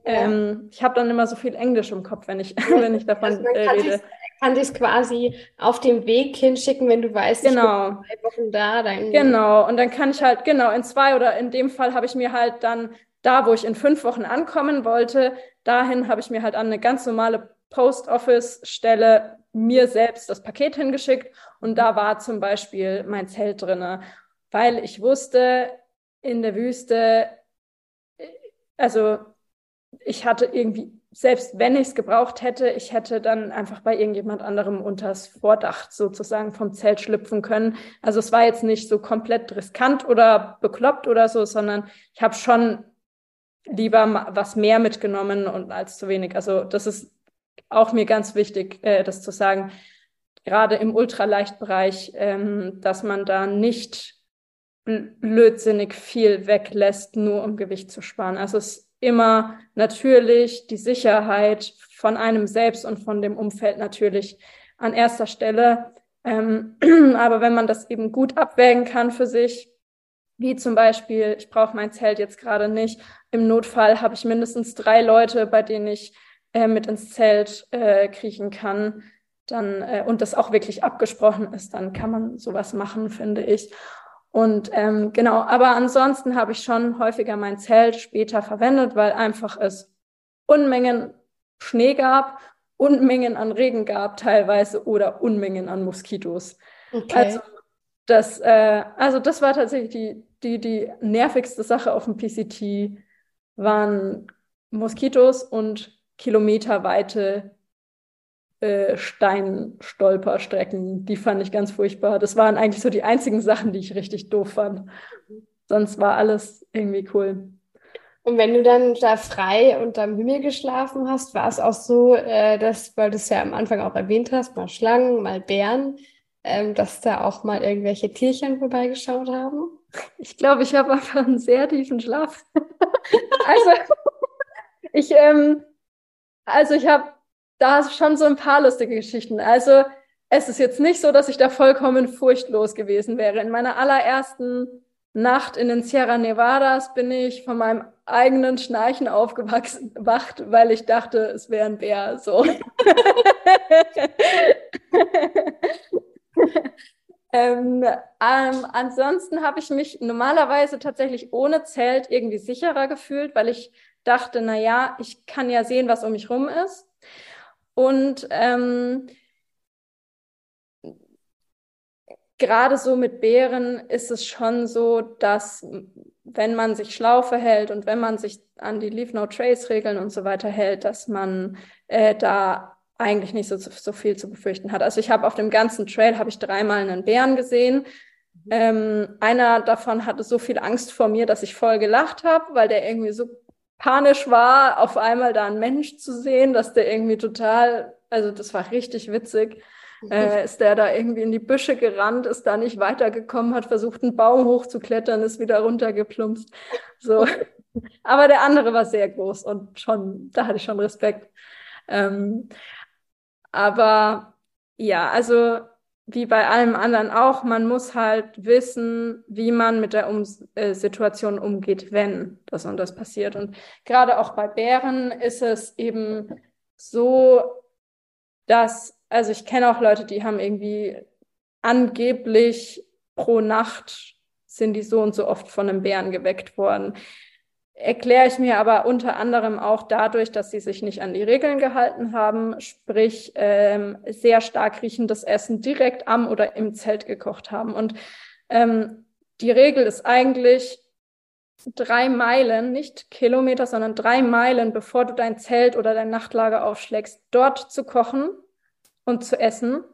Ähm, ich habe dann immer so viel Englisch im Kopf, wenn ich, <laughs> wenn ich davon also äh, rede. Kann dich quasi auf dem Weg hinschicken, wenn du weißt, genau. ich bin drei Wochen da. Dann genau, und dann kann ich halt, genau, in zwei oder in dem Fall habe ich mir halt dann da, wo ich in fünf Wochen ankommen wollte, dahin habe ich mir halt an eine ganz normale Post Office Stelle mir selbst das Paket hingeschickt und da war zum Beispiel mein Zelt drinne, weil ich wusste, in der Wüste, äh, also ich hatte irgendwie, selbst wenn ich es gebraucht hätte, ich hätte dann einfach bei irgendjemand anderem unters Vordach sozusagen vom Zelt schlüpfen können. Also es war jetzt nicht so komplett riskant oder bekloppt oder so, sondern ich habe schon lieber was mehr mitgenommen und als zu wenig. Also das ist auch mir ganz wichtig, äh, das zu sagen, gerade im Ultraleichtbereich, ähm, dass man da nicht blödsinnig viel weglässt, nur um Gewicht zu sparen. Also es immer natürlich die Sicherheit von einem selbst und von dem Umfeld natürlich an erster Stelle. Ähm, <clears throat> aber wenn man das eben gut abwägen kann für sich, wie zum Beispiel, ich brauche mein Zelt jetzt gerade nicht, im Notfall habe ich mindestens drei Leute, bei denen ich äh, mit ins Zelt äh, kriechen kann, dann äh, und das auch wirklich abgesprochen ist, dann kann man sowas machen, finde ich. Und ähm, genau, aber ansonsten habe ich schon häufiger mein Zelt später verwendet, weil einfach es Unmengen Schnee gab, Unmengen an Regen gab teilweise oder Unmengen an Moskitos. Okay. Also das, äh, also das war tatsächlich die, die, die nervigste Sache auf dem PCT, waren Moskitos und kilometerweite äh, Steinstolperstrecken. Die fand ich ganz furchtbar. Das waren eigentlich so die einzigen Sachen, die ich richtig doof fand. Sonst war alles irgendwie cool. Und wenn du dann da frei unterm Himmel geschlafen hast, war es auch so, äh, dass, weil du es ja am Anfang auch erwähnt hast, mal Schlangen, mal Bären, ähm, dass da auch mal irgendwelche Tierchen vorbeigeschaut haben? Ich glaube, ich habe einfach einen sehr tiefen Schlaf. <laughs> also, ich, ähm, also ich habe da schon so ein paar lustige Geschichten. Also, es ist jetzt nicht so, dass ich da vollkommen furchtlos gewesen wäre. In meiner allerersten Nacht in den Sierra Nevadas bin ich von meinem eigenen Schnarchen aufgewacht, weil ich dachte, es wäre ein Bär. So. <laughs> ähm, ähm, ansonsten habe ich mich normalerweise tatsächlich ohne Zelt irgendwie sicherer gefühlt, weil ich dachte, na ja, ich kann ja sehen, was um mich rum ist. Und ähm, gerade so mit Bären ist es schon so, dass wenn man sich schlau verhält und wenn man sich an die Leave No Trace Regeln und so weiter hält, dass man äh, da eigentlich nicht so, so viel zu befürchten hat. Also ich habe auf dem ganzen Trail habe ich dreimal einen Bären gesehen. Ähm, einer davon hatte so viel Angst vor mir, dass ich voll gelacht habe, weil der irgendwie so panisch war, auf einmal da einen Mensch zu sehen, dass der irgendwie total, also das war richtig witzig äh, ist der da irgendwie in die Büsche gerannt, ist da nicht weitergekommen, hat versucht, einen Baum hochzuklettern, ist wieder runtergeplumpst. So. <laughs> Aber der andere war sehr groß und schon, da hatte ich schon Respekt. Ähm, aber ja, also wie bei allem anderen auch, man muss halt wissen, wie man mit der um äh, Situation umgeht, wenn das und das passiert. Und gerade auch bei Bären ist es eben so, dass also ich kenne auch Leute, die haben irgendwie angeblich pro Nacht sind die so und so oft von einem Bären geweckt worden. Erkläre ich mir aber unter anderem auch dadurch, dass sie sich nicht an die Regeln gehalten haben, sprich ähm, sehr stark riechendes Essen direkt am oder im Zelt gekocht haben. Und ähm, die Regel ist eigentlich drei Meilen, nicht Kilometer, sondern drei Meilen, bevor du dein Zelt oder dein Nachtlager aufschlägst, dort zu kochen und zu essen,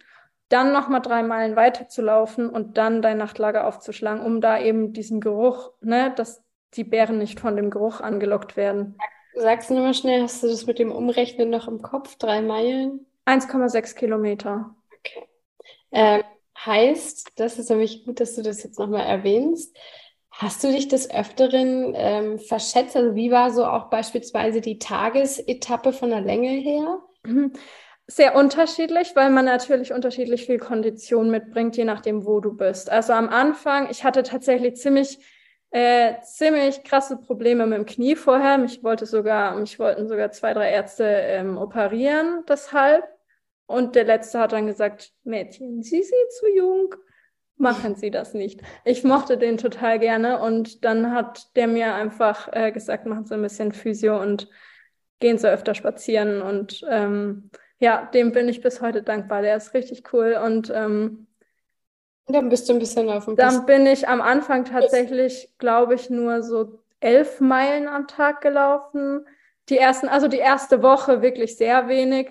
dann nochmal drei Meilen weiter zu laufen und dann dein Nachtlager aufzuschlagen, um da eben diesen Geruch, ne, dass die Bären nicht von dem Geruch angelockt werden. Sagst du nochmal schnell, hast du das mit dem Umrechnen noch im Kopf? Drei Meilen? 1,6 Kilometer. Okay. Ähm, heißt, das ist nämlich gut, dass du das jetzt nochmal erwähnst. Hast du dich des Öfteren ähm, verschätzt? Also wie war so auch beispielsweise die Tagesetappe von der Länge her? Mhm sehr unterschiedlich, weil man natürlich unterschiedlich viel Kondition mitbringt, je nachdem, wo du bist. Also am Anfang, ich hatte tatsächlich ziemlich, äh, ziemlich krasse Probleme mit dem Knie vorher. Mich wollte sogar, mich wollten sogar zwei, drei Ärzte ähm, operieren, deshalb. Und der letzte hat dann gesagt, Mädchen, Sie sind zu jung, machen Sie das nicht. Ich mochte den total gerne und dann hat der mir einfach äh, gesagt, machen Sie ein bisschen Physio und gehen Sie öfter spazieren und ähm, ja, dem bin ich bis heute dankbar. Der ist richtig cool und ähm, dann bist du ein bisschen auf dem Dann bin ich am Anfang tatsächlich, glaube ich, nur so elf Meilen am Tag gelaufen. Die ersten, also die erste Woche wirklich sehr wenig.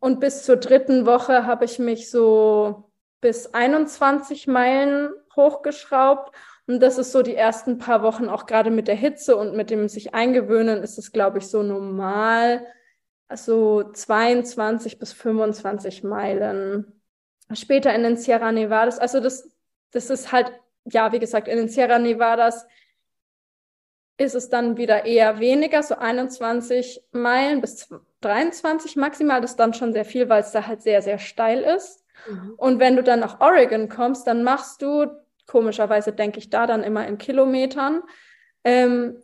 Und bis zur dritten Woche habe ich mich so bis 21 Meilen hochgeschraubt. Und das ist so die ersten paar Wochen, auch gerade mit der Hitze und mit dem sich eingewöhnen, ist es, glaube ich, so normal so 22 bis 25 Meilen. Später in den Sierra Nevadas, also das, das ist halt, ja, wie gesagt, in den Sierra Nevadas ist es dann wieder eher weniger, so 21 Meilen bis 23 maximal. Das ist dann schon sehr viel, weil es da halt sehr, sehr steil ist. Mhm. Und wenn du dann nach Oregon kommst, dann machst du, komischerweise denke ich da dann immer in Kilometern, ähm,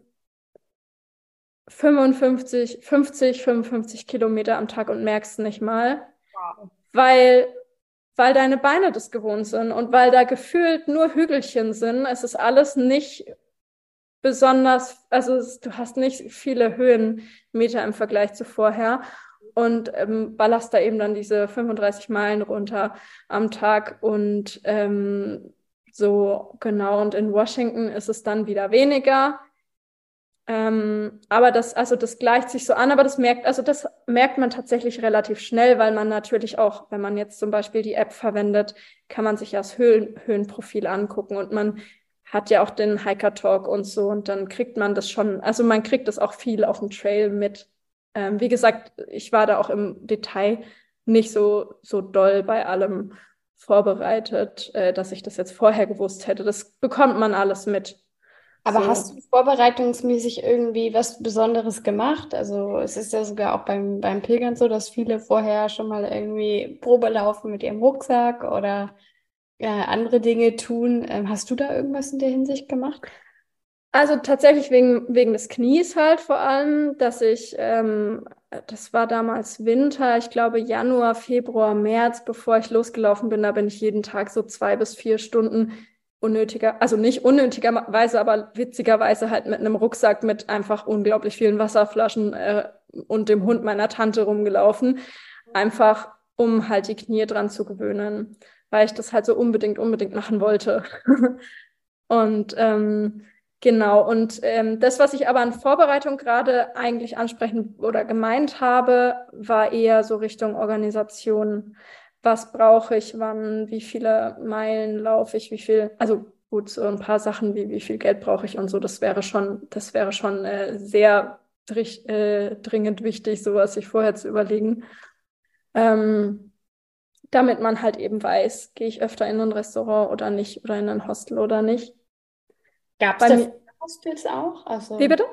55, 50, 55 Kilometer am Tag und merkst nicht mal, wow. weil, weil deine Beine das gewohnt sind und weil da gefühlt nur Hügelchen sind. Es ist alles nicht besonders, also es, du hast nicht viele Höhenmeter im Vergleich zu vorher und ähm, ballerst da eben dann diese 35 Meilen runter am Tag und ähm, so genau. Und in Washington ist es dann wieder weniger Ähm, aber das, also das gleicht sich so an, aber das merkt, also das merkt man tatsächlich relativ schnell, weil man natürlich auch, wenn man jetzt zum Beispiel die App verwendet, kann man sich das Höhen, Höhenprofil angucken und man hat ja auch den Hiker Talk und so und dann kriegt man das schon, also man kriegt das auch viel auf dem Trail mit. Ähm, wie gesagt, ich war da auch im Detail nicht so, so doll bei allem vorbereitet, äh, dass ich das jetzt vorher gewusst hätte. Das bekommt man alles mit. Aber so. hast du vorbereitungsmäßig irgendwie was Besonderes gemacht? Also es ist ja sogar auch beim, beim Pilgern so, dass viele vorher schon mal irgendwie Probe laufen mit ihrem Rucksack oder äh, andere Dinge tun. Ähm, hast du da irgendwas in der Hinsicht gemacht? Also tatsächlich wegen, wegen des Knies halt vor allem, dass ich, ähm, das war damals Winter, ich glaube Januar, Februar, März, bevor ich losgelaufen bin, da bin ich jeden Tag so zwei bis vier Stunden unnötiger, also nicht unnötigerweise, aber witzigerweise halt mit einem Rucksack mit einfach unglaublich vielen Wasserflaschen äh, und dem Hund meiner Tante rumgelaufen. Einfach, um halt die Knie dran zu gewöhnen, weil ich das halt so unbedingt, unbedingt machen wollte. <laughs> und ähm, genau, und ähm, das, was ich aber an Vorbereitung gerade eigentlich ansprechen oder gemeint habe, war eher so Richtung Organisation was brauche ich wann, wie viele Meilen laufe ich, wie viel, also gut, so ein paar Sachen wie wie viel Geld brauche ich und so, das wäre schon, das wäre schon äh, sehr äh, dringend wichtig, sowas sich vorher zu überlegen. Ähm, damit man halt eben weiß, gehe ich öfter in ein Restaurant oder nicht oder in ein Hostel oder nicht. Gab es Hostels auch? Also... Wie bitte?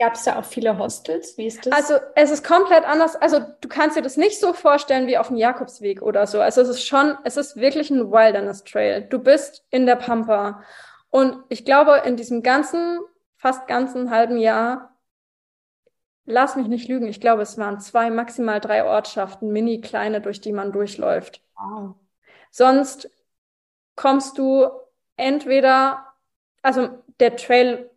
Gab es da auch viele Hostels? Wie ist das? Also es ist komplett anders. Also du kannst dir das nicht so vorstellen wie auf dem Jakobsweg oder so. Also es ist schon, es ist wirklich ein Wilderness Trail. Du bist in der Pampa. Und ich glaube, in diesem ganzen, fast ganzen halben Jahr, lass mich nicht lügen, ich glaube, es waren zwei, maximal drei Ortschaften, mini kleine, durch die man durchläuft. Wow. Sonst kommst du entweder, also der Trail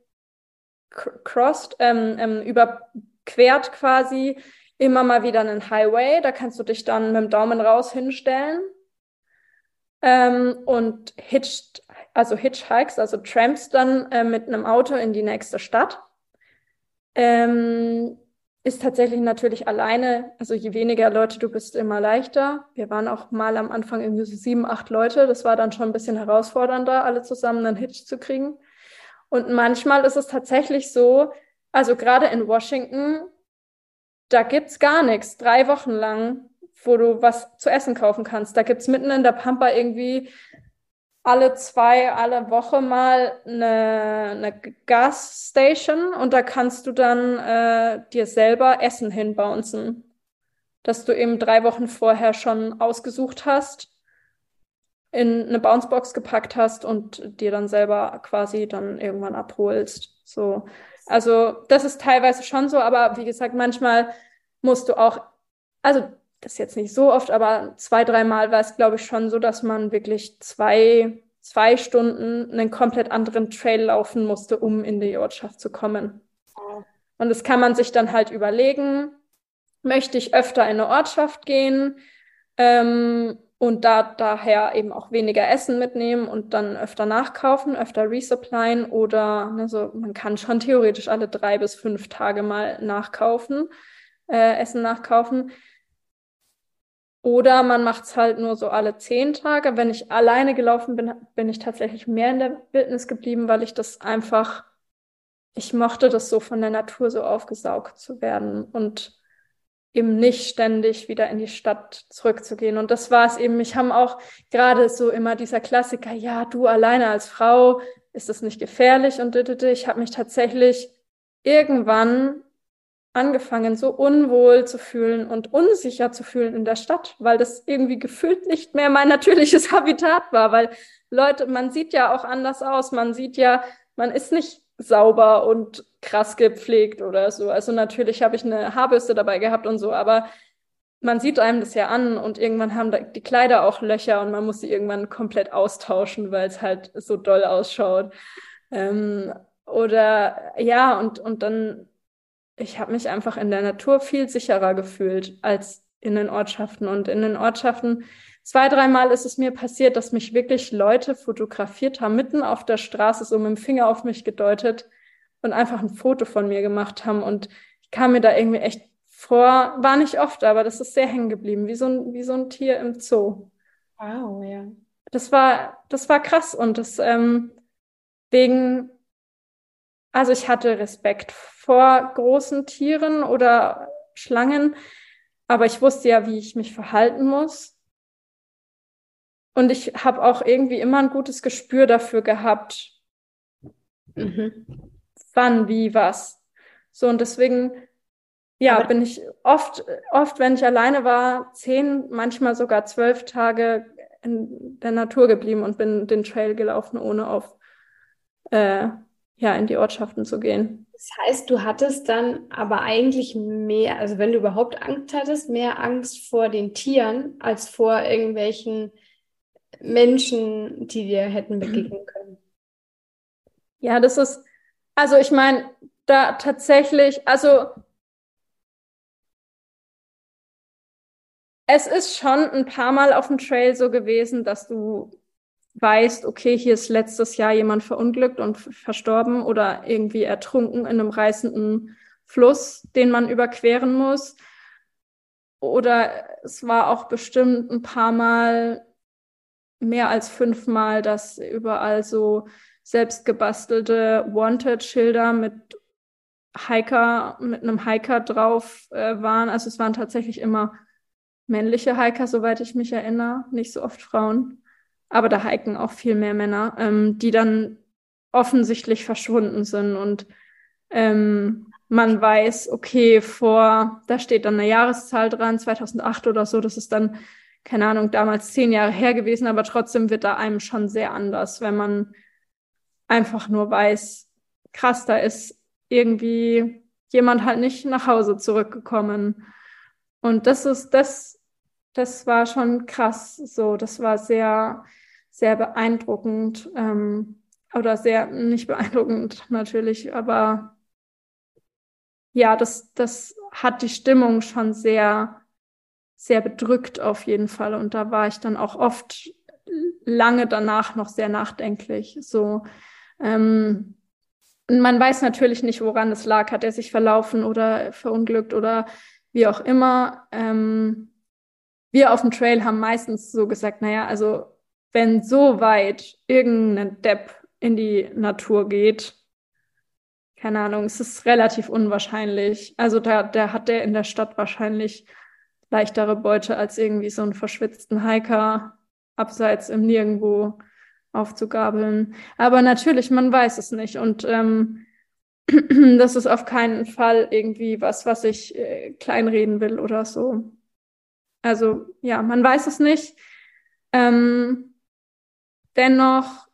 crossed, ähm, ähm, überquert quasi immer mal wieder einen Highway. Da kannst du dich dann mit dem Daumen raus hinstellen ähm, und hitcht, also hitchhikes, also trampst dann äh, mit einem Auto in die nächste Stadt. Ähm, ist tatsächlich natürlich alleine, also je weniger Leute du bist, immer leichter. Wir waren auch mal am Anfang irgendwie so sieben, acht Leute. Das war dann schon ein bisschen herausfordernder, alle zusammen einen Hitch zu kriegen. Und manchmal ist es tatsächlich so, also gerade in Washington, da gibt's gar nichts, drei Wochen lang, wo du was zu essen kaufen kannst. Da gibt's mitten in der Pampa irgendwie alle zwei, alle Woche mal eine, eine Gasstation und da kannst du dann äh, dir selber Essen hinbouncen, dass du eben drei Wochen vorher schon ausgesucht hast in eine Bouncebox gepackt hast und dir dann selber quasi dann irgendwann abholst. So. Also das ist teilweise schon so, aber wie gesagt, manchmal musst du auch, also das ist jetzt nicht so oft, aber zwei, dreimal war es, glaube ich, schon so, dass man wirklich zwei, zwei Stunden einen komplett anderen Trail laufen musste, um in die Ortschaft zu kommen. Und das kann man sich dann halt überlegen, möchte ich öfter in eine Ortschaft gehen? Ähm, und da daher eben auch weniger Essen mitnehmen und dann öfter nachkaufen, öfter resupplyen oder also man kann schon <laughs> theoretisch alle drei bis fünf Tage mal nachkaufen, äh, Essen nachkaufen. Oder man macht es halt nur so alle zehn Tage. Wenn ich alleine gelaufen bin, bin ich tatsächlich mehr in der Wildnis geblieben, weil ich das einfach, ich mochte das so von der Natur so aufgesaugt zu werden und eben nicht ständig wieder in die Stadt zurückzugehen. Und das war es eben. Mich haben auch gerade so immer dieser Klassiker, ja, du alleine als Frau, ist das nicht gefährlich? Und ich habe mich tatsächlich irgendwann angefangen, so unwohl zu fühlen und unsicher zu fühlen in der Stadt, weil das irgendwie gefühlt nicht mehr mein natürliches <laughs> Habitat war, weil Leute, man sieht ja auch anders aus, man sieht ja, man ist nicht sauber und krass gepflegt oder so. Also natürlich habe ich eine Haarbürste dabei gehabt und so, aber man sieht einem das ja an und irgendwann haben die Kleider auch Löcher und man muss sie irgendwann komplett austauschen, weil es halt so doll ausschaut. Ähm, oder ja, und, und dann, ich habe mich einfach in der Natur viel sicherer gefühlt als in den Ortschaften. Und in den Ortschaften, zwei, dreimal ist es mir passiert, dass mich wirklich Leute fotografiert haben, mitten auf der Straße, so mit dem Finger auf mich gedeutet und einfach ein Foto von mir gemacht haben. Und ich kam mir da irgendwie echt vor, war nicht oft, aber das ist sehr hängen geblieben, wie so ein, wie so ein Tier im Zoo. Wow, ja. Das war, das war krass und das ähm, wegen, also ich hatte Respekt vor großen Tieren oder Schlangen, aber ich wusste ja, wie ich mich verhalten muss. Und ich habe auch irgendwie immer ein gutes Gespür dafür gehabt, mhm. wann, wie, was. So, und deswegen, ja, aber bin ich oft, oft, wenn ich alleine war, zehn, manchmal sogar zwölf Tage in der Natur geblieben und bin den Trail gelaufen, ohne auf, äh, ja, in die Ortschaften zu gehen. Das heißt, du hattest dann aber eigentlich mehr, also wenn du überhaupt Angst hattest, mehr Angst vor den Tieren als vor irgendwelchen Menschen, die dir hätten <clears throat> begegnen können. Ja, das ist, also ich meine, da tatsächlich, also es ist schon ein paar Mal auf dem Trail so gewesen, dass du weißt, okay, hier ist letztes Jahr jemand verunglückt und verstorben oder irgendwie ertrunken in einem reißenden Fluss, den man überqueren muss. Oder es war auch bestimmt ein paar Mal, mehr als fünfmal, dass überall so selbstgebastelte Wanted-Schilder mit Hiker, mit einem Hiker drauf äh, waren. Also es waren tatsächlich immer männliche Hiker, soweit ich mich erinnere, nicht so oft Frauen. Aber da hiken auch viel mehr Männer, ähm, die dann offensichtlich verschwunden sind und ähm, man weiß, okay, vor, da steht dann eine Jahreszahl dran, 2008 oder so, das ist dann, keine Ahnung, damals zehn Jahre her gewesen, aber trotzdem wird da einem schon sehr anders, wenn man einfach nur weiß, krass, da ist irgendwie jemand halt nicht nach Hause zurückgekommen. Und das ist, das das war schon krass. So, das war sehr, sehr beeindruckend. Ähm, oder sehr, nicht beeindruckend natürlich, aber ja, das, das hat die Stimmung schon sehr, sehr bedrückt auf jeden Fall. Und da war ich dann auch oft lange danach noch sehr nachdenklich. So, ähm, man weiß natürlich nicht, woran es lag. Hat er sich verlaufen oder verunglückt oder wie auch immer. Ähm, wir auf dem Trail haben meistens so gesagt, naja, also wenn so weit irgendein Depp in die Natur geht, keine Ahnung, es ist relativ unwahrscheinlich. Also da, da hat der in der Stadt wahrscheinlich leichtere Beute als irgendwie so einen verschwitzten Hiker abseits im Nirgendwo aufzugabeln. Aber natürlich, man weiß es nicht. Und ähm, <clears throat> das ist auf keinen Fall irgendwie was, was ich äh, kleinreden will oder so. Also ja, man weiß es nicht. Ähm, dennoch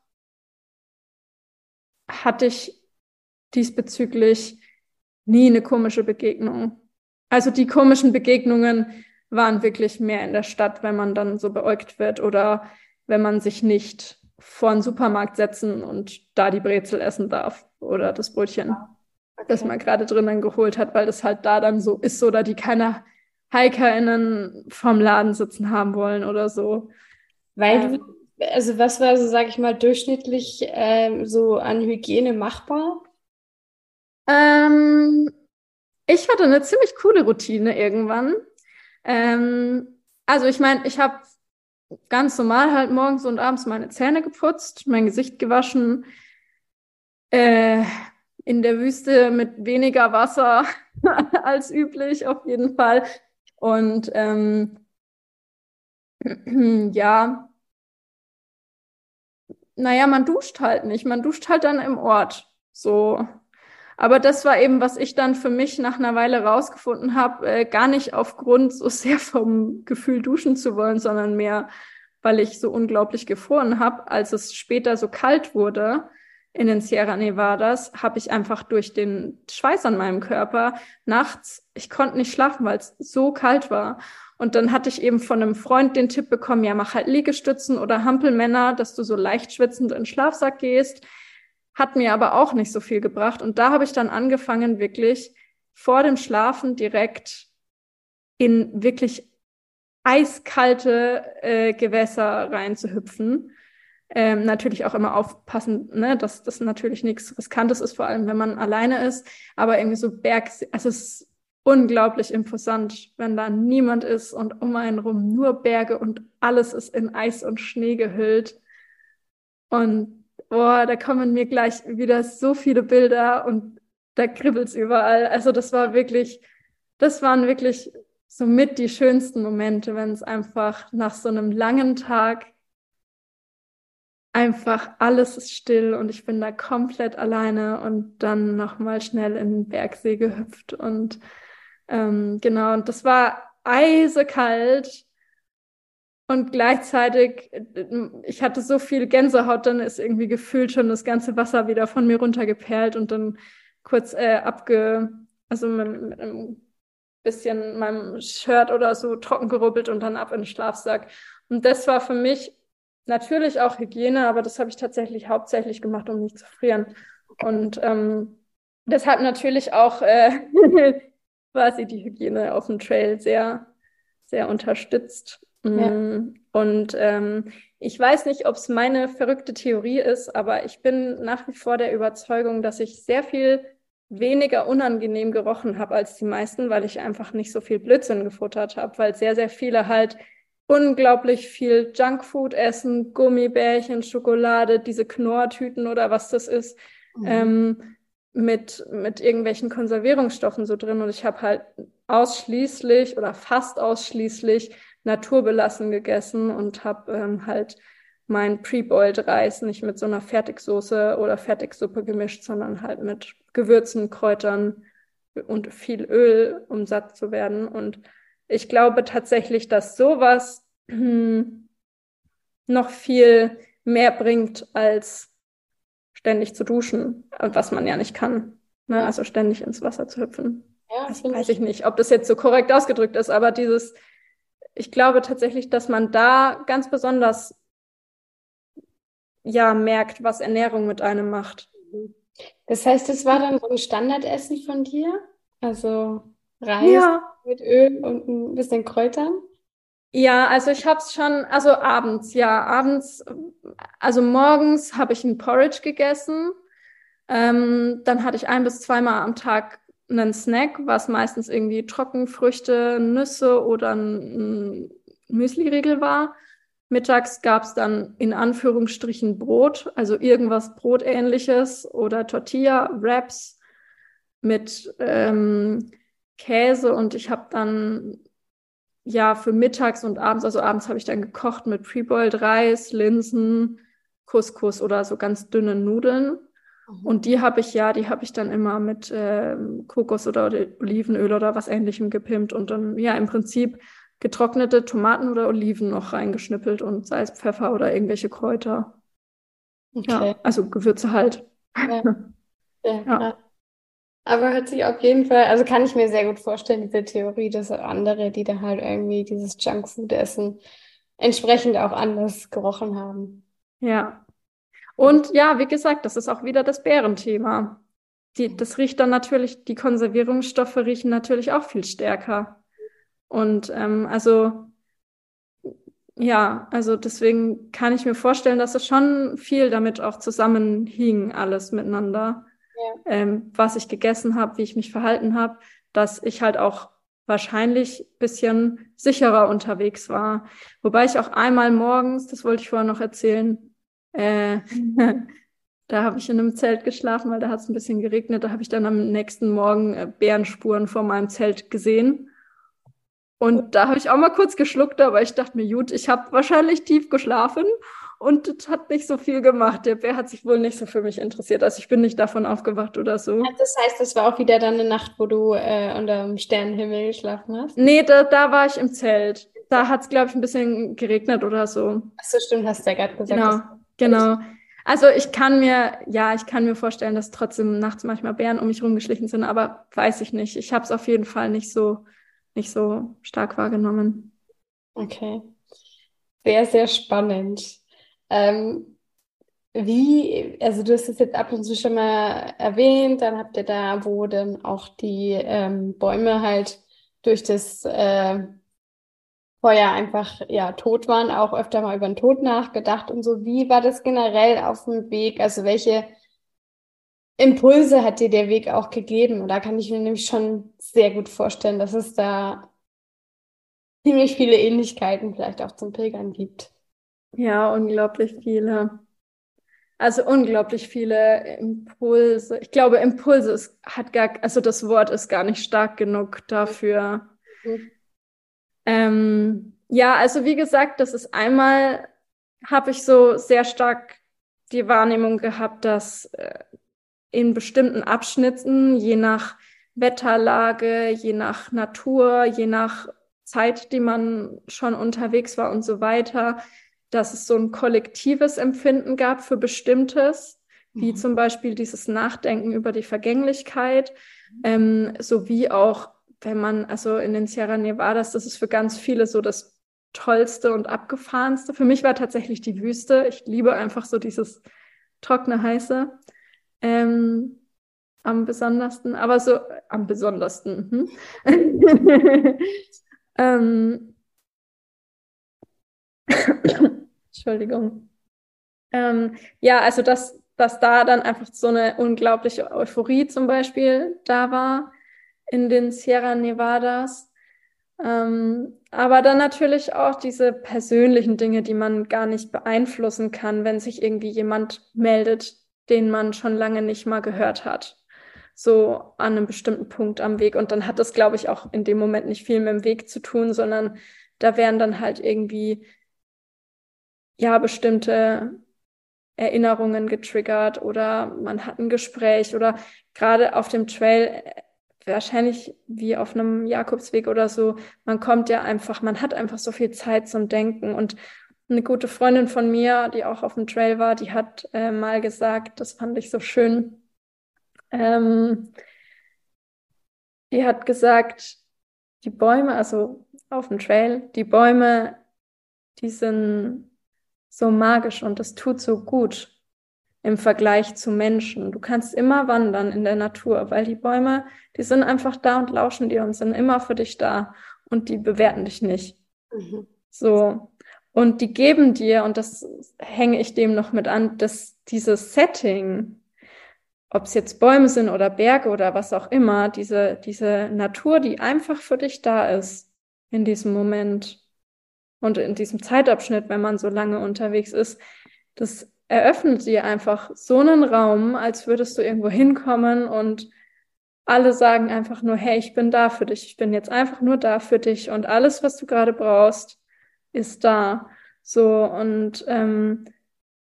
hatte ich diesbezüglich nie eine komische Begegnung. Also die komischen Begegnungen waren wirklich mehr in der Stadt, wenn man dann so beäugt wird oder wenn man sich nicht vor einen Supermarkt setzen und da die Brezel essen darf oder das Brötchen, okay. das man gerade drinnen geholt hat, weil das halt da dann so ist oder die keiner HikerInnen vom Laden sitzen haben wollen oder so. Weil du, also was war so, sag ich mal, durchschnittlich ähm, so an Hygiene machbar? Ähm, ich hatte eine ziemlich coole Routine irgendwann. Ähm, also ich meine, ich habe ganz normal halt morgens und abends meine Zähne geputzt, mein Gesicht gewaschen, äh, in der Wüste mit weniger Wasser <laughs> als üblich auf jeden Fall. Und ähm, <clears throat> ja, naja, man duscht halt nicht. Man duscht halt dann im Ort. So. Aber das war eben, was ich dann für mich nach einer Weile rausgefunden habe, äh, gar nicht aufgrund so sehr vom Gefühl duschen zu wollen, sondern mehr, weil ich so unglaublich gefroren habe, als es später so kalt wurde in den Sierra Nevadas habe ich einfach durch den Schweiß an meinem Körper nachts, ich konnte nicht schlafen, weil es so kalt war. Und dann hatte ich eben von einem Freund den Tipp bekommen, ja, mach halt Liegestützen oder Hampelmänner, dass du so leicht schwitzend in den Schlafsack gehst. Hat mir aber auch nicht so viel gebracht. Und da habe ich dann angefangen, wirklich vor dem Schlafen direkt in wirklich eiskalte äh, Gewässer reinzuhüpfen Ähm, natürlich auch immer aufpassen, ne, dass das natürlich nichts Riskantes ist, vor allem wenn man alleine ist. Aber irgendwie so Berg, also es ist unglaublich imposant, wenn da niemand ist und um einen rum nur Berge und alles ist in Eis und Schnee gehüllt. Und boah, da kommen mir gleich wieder so viele Bilder und da kribbelt's überall. Also das war wirklich, das waren wirklich somit die schönsten Momente, wenn es einfach nach so einem langen Tag einfach alles ist still und ich bin da komplett alleine und dann nochmal schnell in den Bergsee gehüpft und ähm, genau, und das war eisekalt und gleichzeitig, ich hatte so viel Gänsehaut, dann ist irgendwie gefühlt schon das ganze Wasser wieder von mir runtergeperlt und dann kurz äh, abge, also mit, mit einem bisschen meinem Shirt oder so trocken gerubbelt und dann ab in den Schlafsack. Und das war für mich Natürlich auch Hygiene, aber das habe ich tatsächlich hauptsächlich gemacht, um nicht zu frieren. Und ähm, deshalb natürlich auch äh, <laughs> quasi die Hygiene auf dem Trail sehr, sehr unterstützt. Ja. Mm, und ähm, ich weiß nicht, ob es meine verrückte Theorie ist, aber ich bin nach wie vor der Überzeugung, dass ich sehr viel weniger unangenehm gerochen habe als die meisten, weil ich einfach nicht so viel Blödsinn gefuttert habe, weil sehr, sehr viele halt unglaublich viel Junkfood essen, Gummibärchen, Schokolade, diese Knorrtüten oder was das ist, mhm. ähm, mit, mit irgendwelchen Konservierungsstoffen so drin. Und ich habe halt ausschließlich oder fast ausschließlich naturbelassen gegessen und habe ähm, halt mein Pre-Boiled Reis nicht mit so einer Fertigsoße oder Fertigsuppe gemischt, sondern halt mit Gewürzen, Kräutern und viel Öl, um satt zu werden. Und ich glaube tatsächlich, dass sowas hm, noch viel mehr bringt, als ständig zu duschen, was man ja nicht kann. Ne? Also ständig ins Wasser zu hüpfen. Ja, das weiß ich nicht, ob das jetzt so korrekt ausgedrückt ist, aber dieses, ich glaube tatsächlich, dass man da ganz besonders ja merkt, was Ernährung mit einem macht. Das heißt, es war dann so ein Standardessen von dir? Also Reis ja. mit Öl und ein bisschen Kräutern? Ja, also ich habe es schon, also abends, ja, abends, also morgens habe ich ein Porridge gegessen. Ähm, dann hatte ich ein bis zweimal am Tag einen Snack, was meistens irgendwie Trockenfrüchte, Nüsse oder ein, ein Müsli-Riegel war. Mittags gab es dann in Anführungsstrichen Brot, also irgendwas Brotähnliches oder Tortilla, Wraps mit ähm, Käse und ich habe dann ja für mittags und abends, also abends habe ich dann gekocht mit Preboiled Reis, Linsen, Couscous oder so ganz dünnen Nudeln. Mhm. Und die habe ich ja, die habe ich dann immer mit äh, Kokos oder Olivenöl oder was ähnlichem gepimpt und dann ja im Prinzip getrocknete Tomaten oder Oliven noch reingeschnippelt und Salz, Pfeffer oder irgendwelche Kräuter. Okay. Ja, also Gewürze halt. Ja. <laughs> ja. ja. Aber hört sich auf jeden Fall, also kann ich mir sehr gut vorstellen, diese Theorie, dass andere, die da halt irgendwie dieses Junkfood essen, entsprechend auch anders gerochen haben. Ja. Und ja, wie gesagt, das ist auch wieder das Bärenthema. Die, das riecht dann natürlich, die Konservierungsstoffe riechen natürlich auch viel stärker. Und ähm, also ja, also deswegen kann ich mir vorstellen, dass es schon viel damit auch zusammenhing, alles miteinander ja. ähm, was ich gegessen habe, wie ich mich verhalten habe, dass ich halt auch wahrscheinlich bisschen sicherer unterwegs war. Wobei ich auch einmal morgens, das wollte ich vorher noch erzählen, äh, <laughs> da habe ich in einem Zelt geschlafen, weil da hat es ein bisschen geregnet. Da habe ich dann am nächsten Morgen äh, Bärenspuren vor meinem Zelt gesehen. Und da habe ich auch mal kurz geschluckt, aber ich dachte mir, gut, ich habe wahrscheinlich tief geschlafen und das hat nicht so viel gemacht. Der Bär hat sich wohl nicht so für mich interessiert. Also ich bin nicht davon aufgewacht oder so. Das heißt, das war auch wieder dann eine Nacht, wo du äh, unter dem Sternenhimmel geschlafen hast? Nee, da, da war ich im Zelt. Da hat es, glaube ich, ein bisschen geregnet oder so. Ach so, stimmt, hast du ja gerade gesagt. Genau, genau. Also ich kann mir, ja, ich kann mir vorstellen, dass trotzdem nachts manchmal Bären um mich rumgeschlichen sind, aber weiß ich nicht. Ich habe es auf jeden Fall nicht so, nicht so stark wahrgenommen. Okay. Sehr, sehr spannend. Ähm, wie, also du hast es jetzt ab und zu schon mal erwähnt, dann habt ihr da, wo dann auch die ähm, Bäume halt durch das äh, vorher einfach ja tot waren, auch öfter mal über den Tod nachgedacht und so. Wie war das generell auf dem Weg? Also welche Impulse hat dir der Weg auch gegeben? Und da kann ich mir nämlich schon sehr gut vorstellen, dass es da ziemlich viele Ähnlichkeiten vielleicht auch zum Pilgern gibt. Ja, unglaublich viele. Also unglaublich viele Impulse. Ich glaube, Impulse ist, hat gar, also das Wort ist gar nicht stark genug dafür. Mhm. Ähm, ja, also wie gesagt, das ist einmal, habe ich so sehr stark die Wahrnehmung gehabt, dass äh, in bestimmten Abschnitten, je nach Wetterlage, je nach Natur, je nach Zeit, die man schon unterwegs war und so weiter, dass es so ein kollektives Empfinden gab für Bestimmtes, wie mhm. zum Beispiel dieses Nachdenken über die Vergänglichkeit, ähm, sowie auch, wenn man, also in den Sierra Nevadas, das ist für ganz viele so das Tollste und Abgefahrenste. Für mich war tatsächlich die Wüste. Ich liebe einfach so dieses trockene, heiße. Ähm, am besondersten, aber so am besondersten. Hm? <laughs> ähm, <coughs> Entschuldigung. Ähm, ja, also dass, dass da dann einfach so eine unglaubliche Euphorie zum Beispiel da war in den Sierra Nevadas. Ähm, aber dann natürlich auch diese persönlichen Dinge, die man gar nicht beeinflussen kann, wenn sich irgendwie jemand meldet, den man schon lange nicht mal gehört hat. So an einem bestimmten Punkt am Weg. Und dann hat das, glaube ich, auch in dem Moment nicht viel mit dem Weg zu tun, sondern da wären dann halt irgendwie ja bestimmte Erinnerungen getriggert oder man hat ein Gespräch oder gerade auf dem Trail wahrscheinlich wie auf einem Jakobsweg oder so, man kommt ja einfach, man hat einfach so viel Zeit zum Denken. Und eine gute Freundin von mir, die auch auf dem Trail war, die hat äh, mal gesagt, das fand ich so schön, ähm, die hat gesagt, die Bäume, also auf dem Trail, die Bäume, die sind so magisch und das tut so gut im Vergleich zu Menschen. Du kannst immer wandern in der Natur, weil die Bäume, die sind einfach da und lauschen dir und sind immer für dich da und die bewerten dich nicht. Mhm. So. Und die geben dir, und das hänge ich dem noch mit an, dass dieses Setting, ob es jetzt Bäume sind oder Berge oder was auch immer, diese, diese Natur, die einfach für dich da ist in diesem Moment, und in diesem Zeitabschnitt, wenn man so lange unterwegs ist, das eröffnet dir einfach so einen Raum, als würdest du irgendwo hinkommen und alle sagen einfach nur, hey, ich bin da für dich, ich bin jetzt einfach nur da für dich und alles, was du gerade brauchst, ist da. So und ähm,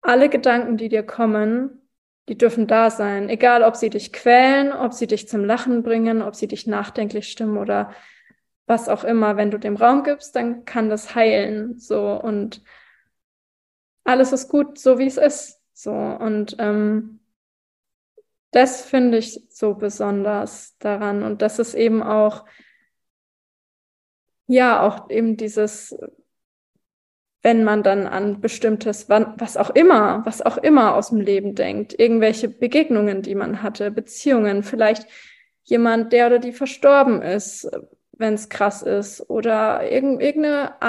alle Gedanken, die dir kommen, die dürfen da sein, egal ob sie dich quälen, ob sie dich zum Lachen bringen, ob sie dich nachdenklich stimmen oder was auch immer, wenn du dem Raum gibst, dann kann das heilen. So und alles ist gut, so wie es ist. So und ähm, das finde ich so besonders daran und das ist eben auch ja auch eben dieses wenn man dann an bestimmtes, was auch immer, was auch immer aus dem Leben denkt, irgendwelche Begegnungen, die man hatte, Beziehungen, vielleicht jemand, der oder die verstorben ist, wenn es krass ist oder irg irgendeine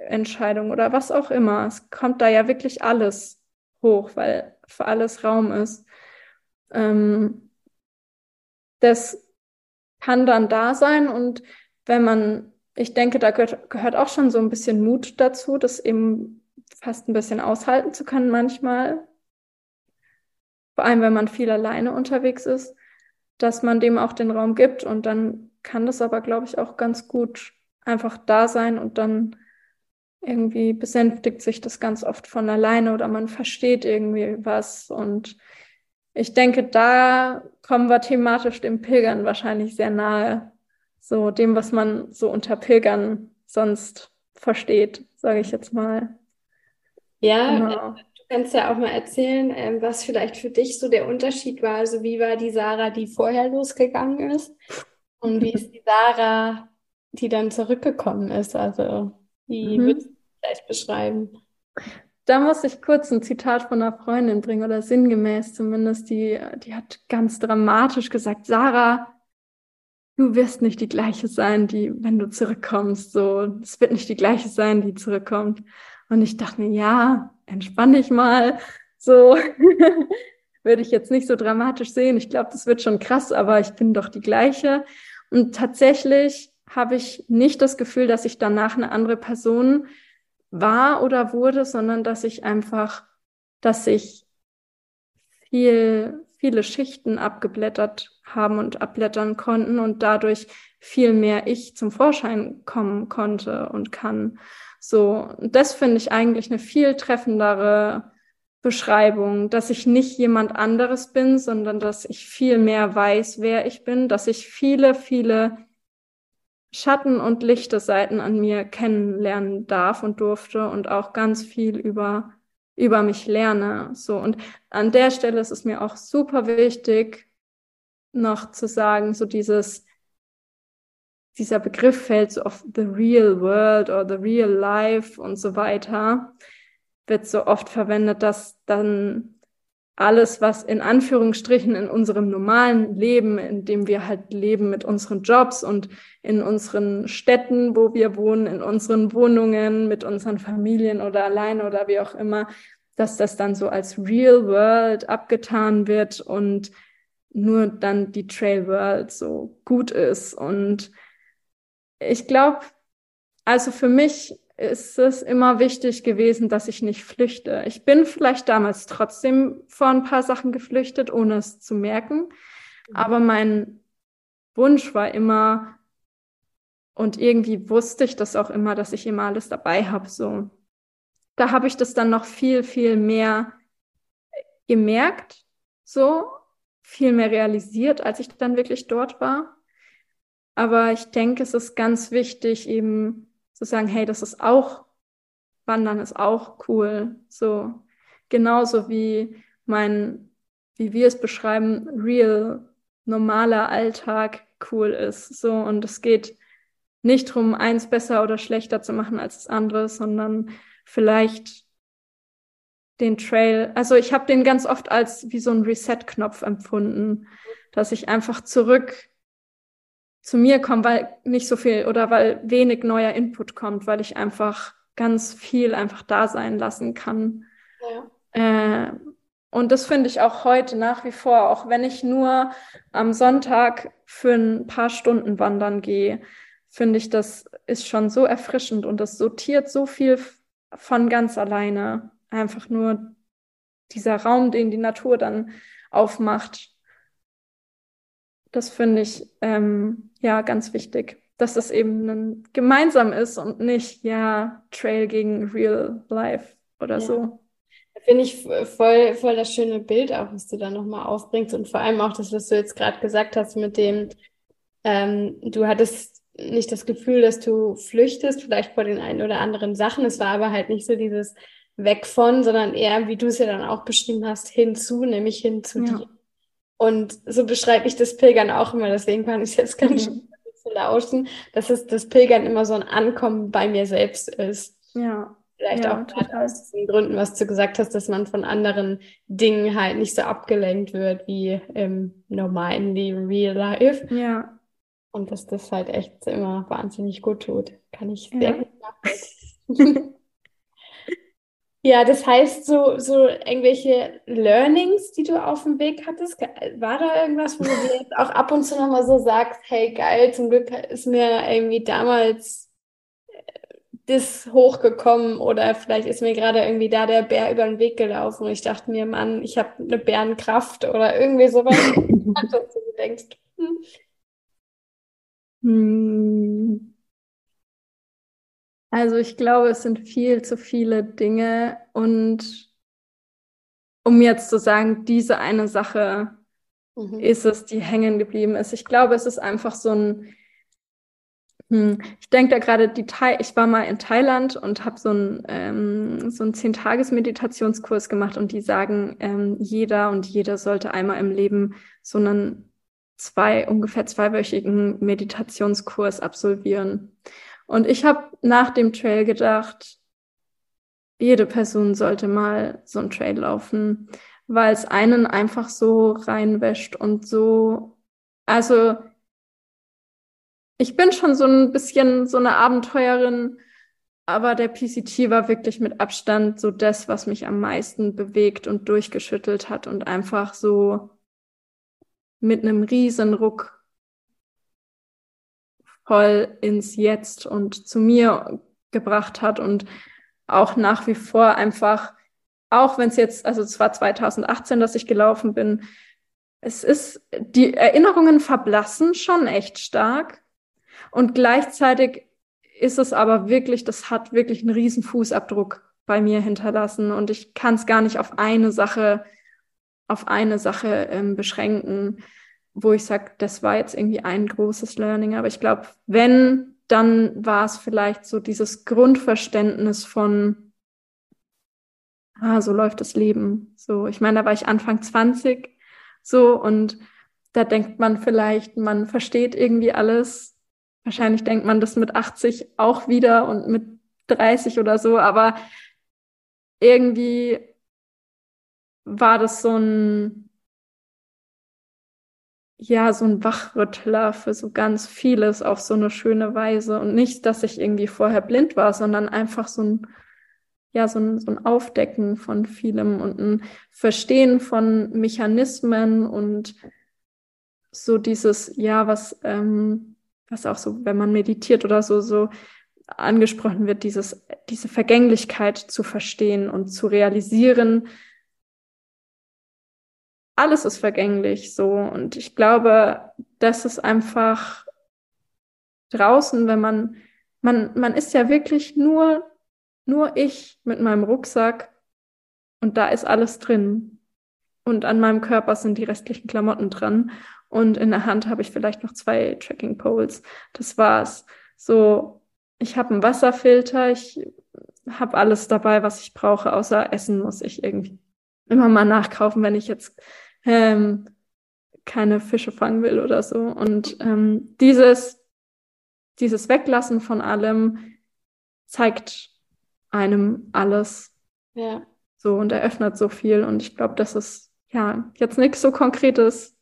Arbeitsentscheidung oder was auch immer. Es kommt da ja wirklich alles hoch, weil für alles Raum ist. Ähm, das kann dann da sein und wenn man, ich denke, da gehört, gehört auch schon so ein bisschen Mut dazu, das eben fast ein bisschen aushalten zu können manchmal. Vor allem, wenn man viel alleine unterwegs ist, dass man dem auch den Raum gibt und dann kann das aber, glaube ich, auch ganz gut einfach da sein und dann irgendwie besänftigt sich das ganz oft von alleine oder man versteht irgendwie was. Und ich denke, da kommen wir thematisch dem Pilgern wahrscheinlich sehr nahe. So dem, was man so unter Pilgern sonst versteht, sage ich jetzt mal. Ja, genau. du kannst ja auch mal erzählen, ähm, was vielleicht für dich so der Unterschied war. Also wie war die Sarah, die vorher losgegangen ist und wie ist die Sarah, die dann zurückgekommen ist? Also, wie mhm. würdest du vielleicht beschreiben? Da muss ich kurz ein Zitat von einer Freundin bringen oder sinngemäß zumindest. Die, die hat ganz dramatisch gesagt, Sarah, du wirst nicht die gleiche sein, die, wenn du zurückkommst, so, es wird nicht die gleiche sein, die zurückkommt. Und ich dachte mir, ja, entspann dich mal, so, <laughs> würde ich jetzt nicht so dramatisch sehen. Ich glaube, das wird schon krass, aber ich bin doch die gleiche. Und tatsächlich habe ich nicht das Gefühl, dass ich danach eine andere Person war oder wurde, sondern dass ich einfach, dass ich viel, viele Schichten abgeblättert haben und abblättern konnten und dadurch viel mehr ich zum Vorschein kommen konnte und kann. So, das finde ich eigentlich eine viel treffendere Beschreibung, dass ich nicht jemand anderes bin, sondern dass ich viel mehr weiß, wer ich bin, dass ich viele, viele Schatten und lichte Seiten an mir kennenlernen darf und durfte und auch ganz viel über, über mich lerne. So. Und an der Stelle ist es mir auch super wichtig, noch zu sagen, so dieses, dieser Begriff fällt so auf the real world or the real life und so weiter, wird so oft verwendet, dass dann alles, was in Anführungsstrichen in unserem normalen Leben, in dem wir halt leben mit unseren Jobs und in unseren Städten, wo wir wohnen, in unseren Wohnungen, mit unseren Familien oder alleine oder wie auch immer, dass das dann so als Real World abgetan wird und nur dann die Trail World so gut ist. Und ich glaube, also für mich ist es immer wichtig gewesen, dass ich nicht flüchte. Ich bin vielleicht damals trotzdem vor ein paar Sachen geflüchtet, ohne es zu merken. Mhm. Aber mein Wunsch war immer, und irgendwie wusste ich das auch immer, dass ich immer alles dabei habe. So, da habe ich das dann noch viel, viel mehr gemerkt, so viel mehr realisiert, als ich dann wirklich dort war. Aber ich denke, es ist ganz wichtig, eben zu sagen, hey, das ist auch, Wandern ist auch cool. So, genauso wie mein, wie wir es beschreiben, real, normaler Alltag cool ist. So, und es geht nicht darum, eins besser oder schlechter zu machen als das andere, sondern vielleicht den Trail, also ich habe den ganz oft als wie so ein Reset-Knopf empfunden, dass ich einfach zurück zu mir komme, weil nicht so viel oder weil wenig neuer Input kommt, weil ich einfach ganz viel einfach da sein lassen kann. Ja. Äh, und das finde ich auch heute nach wie vor, auch wenn ich nur am Sonntag für ein paar Stunden wandern gehe, finde ich, das ist schon so erfrischend und das sortiert so viel von ganz alleine. Einfach nur dieser Raum, den die Natur dann aufmacht. Das finde ich ähm, ja ganz wichtig, dass das eben ein, gemeinsam ist und nicht ja Trail gegen Real Life oder ja. so. Finde ich voll, voll das schöne Bild auch, was du da nochmal aufbringst und vor allem auch das, was du jetzt gerade gesagt hast mit dem, ähm, du hattest nicht das Gefühl, dass du flüchtest, vielleicht vor den einen oder anderen Sachen. Es war aber halt nicht so dieses weg von, sondern eher, wie du es ja dann auch beschrieben hast, hinzu, nämlich hin zu ja. dir. Und so beschreibe ich das Pilgern auch immer, deswegen fand ich es jetzt ganz mhm. schön zu lauschen, dass es das Pilgern immer so ein Ankommen bei mir selbst ist. Ja. Vielleicht ja, auch total. aus diesen Gründen, was du gesagt hast, dass man von anderen Dingen halt nicht so abgelenkt wird wie im normalen Leben, real life. Ja. Und dass das halt echt immer wahnsinnig gut tut. Kann ich sehr ja. gut nachvollziehen. <laughs> <laughs> Ja, das heißt, so, so irgendwelche Learnings, die du auf dem Weg hattest, war da irgendwas, wo du dir jetzt auch ab und zu nochmal so sagst, hey geil, zum Glück ist mir irgendwie damals äh, das hochgekommen oder vielleicht ist mir gerade irgendwie da der Bär über den Weg gelaufen und ich dachte mir, Mann, ich habe eine Bärenkraft oder irgendwie sowas, dass du denkst, hm. Also ich glaube, es sind viel zu viele Dinge und um jetzt zu sagen, diese eine Sache mhm. ist es, die hängen geblieben ist. Ich glaube, es ist einfach so ein, hm, ich denke da gerade die Thai, ich war mal in Thailand und habe so ein ähm, so ein zehn Tages Meditationskurs gemacht und die sagen, ähm, jeder und jeder sollte einmal im Leben so einen zwei ungefähr zweiwöchigen Meditationskurs absolvieren. Und ich habe nach dem Trail gedacht, jede Person sollte mal so einen Trail laufen, weil es einen einfach so reinwäscht und so, also ich bin schon so ein bisschen so eine Abenteuerin, aber der PCT war wirklich mit Abstand so das, was mich am meisten bewegt und durchgeschüttelt hat und einfach so mit einem riesen Ruck voll ins Jetzt und zu mir gebracht hat und auch nach wie vor einfach, auch wenn es jetzt, also es war 2018, dass ich gelaufen bin, es ist, die Erinnerungen verblassen schon echt stark und gleichzeitig ist es aber wirklich, das hat wirklich einen riesen Fußabdruck bei mir hinterlassen und ich kann es gar nicht auf eine Sache, auf eine Sache ähm, beschränken, wo ich sage, das war jetzt irgendwie ein großes Learning. Aber ich glaube, wenn, dann war es vielleicht so dieses Grundverständnis von, ah, so läuft das Leben. So, ich meine, da war ich Anfang 20 so und da denkt man vielleicht, man versteht irgendwie alles Wahrscheinlich denkt man das mit 80 auch wieder und mit 30 oder so, aber irgendwie war das so ein, ja, so ein Wachrüttler für so ganz vieles auf so eine schöne Weise. Und nicht, dass ich irgendwie vorher blind war, sondern einfach so ein, ja, so ein, so ein Aufdecken von vielem und ein Verstehen von Mechanismen und so dieses, ja, was, ähm, was auch so, wenn man meditiert oder so, so angesprochen wird, dieses, diese Vergänglichkeit zu verstehen und zu realisieren, alles ist vergänglich so. Und ich glaube, das ist einfach draußen, wenn man, man, man ist ja wirklich nur, nur ich mit meinem Rucksack und da ist alles drin. Und an meinem Körper sind die restlichen Klamotten dran. Und in der Hand habe ich vielleicht noch zwei Tracking Poles. Das war's. So, ich habe einen Wasserfilter, ich habe alles dabei, was ich brauche, außer Essen muss ich irgendwie immer mal nachkaufen, wenn ich jetzt ähm, keine Fische fangen will oder so. Und ähm, dieses, dieses Weglassen von allem zeigt einem alles. Ja. So und eröffnet so viel. Und ich glaube, das ist ja jetzt nichts so Konkretes,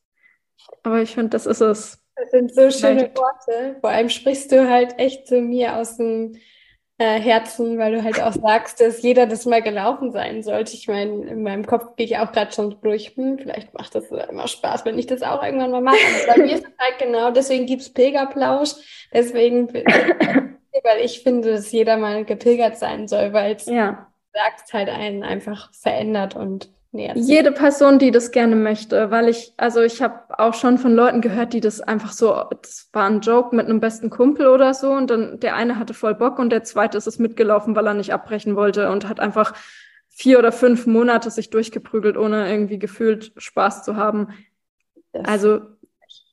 aber ich finde, das ist es. Das sind so schöne Worte. Vor allem sprichst du halt echt zu mir aus dem äh, Herzen, weil du halt auch sagst, dass jeder das mal gelaufen sein sollte. Ich meine, in meinem Kopf gehe ich auch gerade schon durch, hm, vielleicht macht das immer Spaß, wenn ich das auch irgendwann mal mache. Aber bei mir ist es halt genau, deswegen gibt es Pilgerplausch. Deswegen, weil ich finde, dass jeder mal gepilgert sein soll, weil es ja. sagst halt einen einfach verändert und Nee, Jede Person, die das gerne möchte, weil ich, also ich habe auch schon von Leuten gehört, die das einfach so, das war ein Joke mit einem besten Kumpel oder so und dann der eine hatte voll Bock und der zweite ist es mitgelaufen, weil er nicht abbrechen wollte und hat einfach vier oder fünf Monate sich durchgeprügelt, ohne irgendwie gefühlt Spaß zu haben. Das also,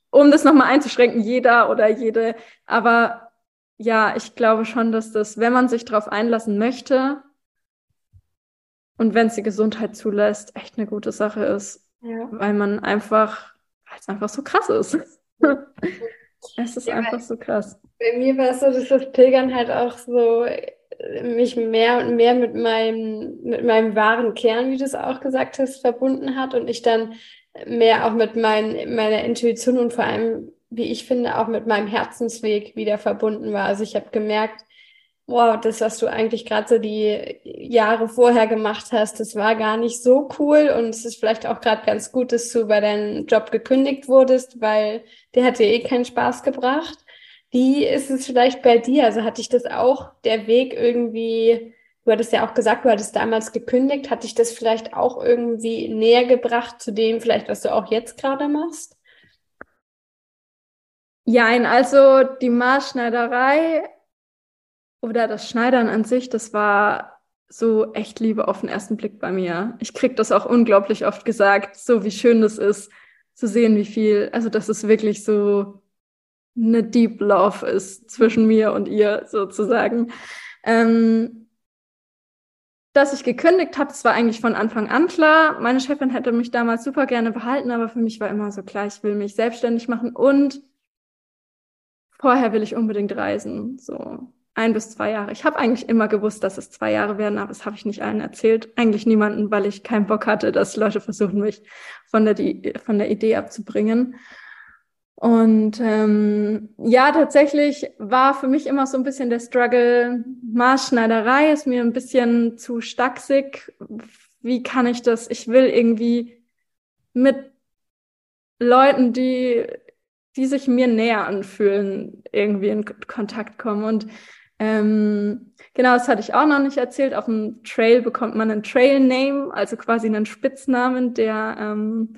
um das nochmal einzuschränken, jeder oder jede, aber ja, ich glaube schon, dass das, wenn man sich darauf einlassen möchte, und wenn es die Gesundheit zulässt, echt eine gute Sache ist. Ja. Weil man einfach, weil es einfach so krass ist. <laughs> es ist ja, einfach so krass. Bei mir war es so, dass das Pilgern halt auch so äh, mich mehr und mehr mit meinem, mit meinem wahren Kern, wie du es auch gesagt hast, verbunden hat und ich dann mehr auch mit mein, meiner Intuition und vor allem, wie ich finde, auch mit meinem Herzensweg wieder verbunden war. Also ich habe gemerkt, wow, das, was du eigentlich gerade so die Jahre vorher gemacht hast, das war gar nicht so cool und es ist vielleicht auch gerade ganz gut, dass du bei deinem Job gekündigt wurdest, weil der hat dir eh keinen Spaß gebracht. Wie ist es vielleicht bei dir? Also hatte ich das auch, der Weg irgendwie, du hattest ja auch gesagt, du hattest damals gekündigt, hat dich das vielleicht auch irgendwie näher gebracht zu dem vielleicht, was du auch jetzt gerade machst? Ja, also die Maßschneiderei oder das Schneidern an sich, das war so echt Liebe auf den ersten Blick bei mir. Ich krieg das auch unglaublich oft gesagt, so wie schön das ist, zu sehen, wie viel, also dass es wirklich so eine Deep Love ist zwischen mir und ihr sozusagen. Ähm, dass ich gekündigt habe, das war eigentlich von Anfang an klar. Meine Chefin hätte mich damals super gerne behalten, aber für mich war immer so klar, ich will mich selbstständig machen und vorher will ich unbedingt reisen. So, ein bis zwei Jahre. Ich habe eigentlich immer gewusst, dass es zwei Jahre werden, aber das habe ich nicht allen erzählt. Eigentlich niemanden, weil ich keinen Bock hatte, dass Leute versuchen, mich von der, von der Idee abzubringen. Und ähm, ja, tatsächlich war für mich immer so ein bisschen der Struggle, Maßschneiderei ist mir ein bisschen zu stacksig. Wie kann ich das? Ich will irgendwie mit Leuten, die, die sich mir näher anfühlen, irgendwie in Kontakt kommen. Und ähm, genau, das hatte ich auch noch nicht erzählt. Auf dem Trail bekommt man einen Trail Name, also quasi einen Spitznamen, der ähm,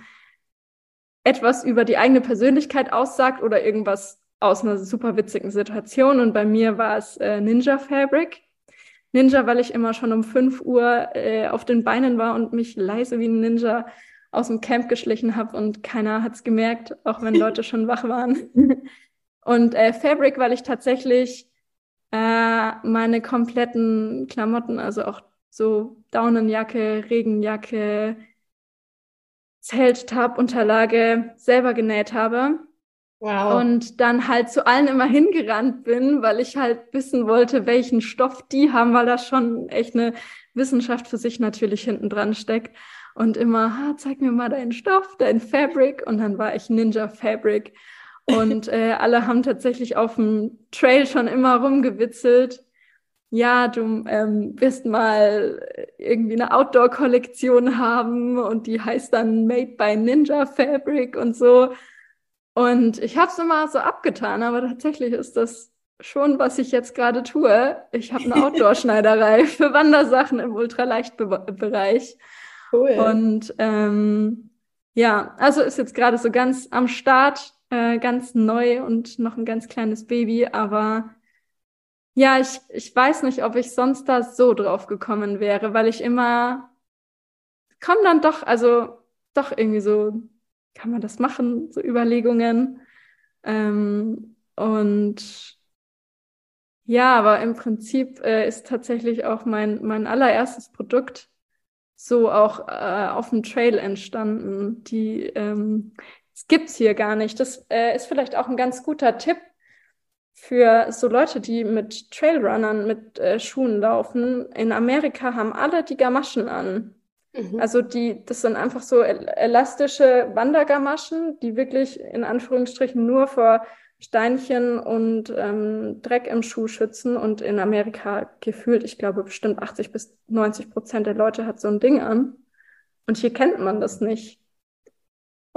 etwas über die eigene Persönlichkeit aussagt oder irgendwas aus einer super witzigen Situation. Und bei mir war es äh, Ninja Fabric. Ninja, weil ich immer schon um 5 Uhr äh, auf den Beinen war und mich leise wie ein Ninja aus dem Camp geschlichen habe und keiner hat es gemerkt, auch wenn <laughs> Leute schon wach waren. und äh, Fabric, weil ich tatsächlich äh, meine kompletten Klamotten, also auch so Daunenjacke, Regenjacke, Zelt, Unterlage selber genäht habe. Wow. Und dann halt zu allen immer hingerannt bin, weil ich halt wissen wollte, welchen Stoff die haben, weil da schon echt eine Wissenschaft für sich natürlich hinten dran steckt. Und immer, ha, zeig mir mal deinen Stoff, dein Fabric. Und dann war ich Ninja Fabric. Und äh, alle haben tatsächlich auf dem Trail schon immer rumgewitzelt ja, du ähm, wirst mal irgendwie eine Outdoor-Kollektion haben und die heißt dann Made by Ninja Fabric und so. Und ich habe es immer so abgetan, aber tatsächlich ist das schon, was ich jetzt gerade tue. Ich habe eine <laughs> Outdoor-Schneiderei für Wandersachen im Ultraleichtbereich. Cool. Und ähm, ja, also ist jetzt gerade so ganz am Start, äh, ganz neu und noch ein ganz kleines Baby, aber ja, ich, ich weiß nicht, ob ich sonst da so drauf gekommen wäre, weil ich immer komm dann doch, also doch irgendwie so, kann man das machen, so Überlegungen. Ähm, und ja, aber im Prinzip äh, ist tatsächlich auch mein, mein allererstes Produkt so auch äh, auf dem Trail entstanden. Die ähm, das gibt's hier gar nicht. Das äh, ist vielleicht auch ein ganz guter Tipp, für so Leute, die mit Trailrunnern mit äh, Schuhen laufen, in Amerika haben alle die Gamaschen an. Mhm. Also die, das sind einfach so elastische Wandergamaschen, die wirklich in Anführungsstrichen nur vor Steinchen und ähm, Dreck im Schuh schützen. Und in Amerika gefühlt, ich glaube, bestimmt 80 bis 90 Prozent der Leute hat so ein Ding an. Und hier kennt man das nicht.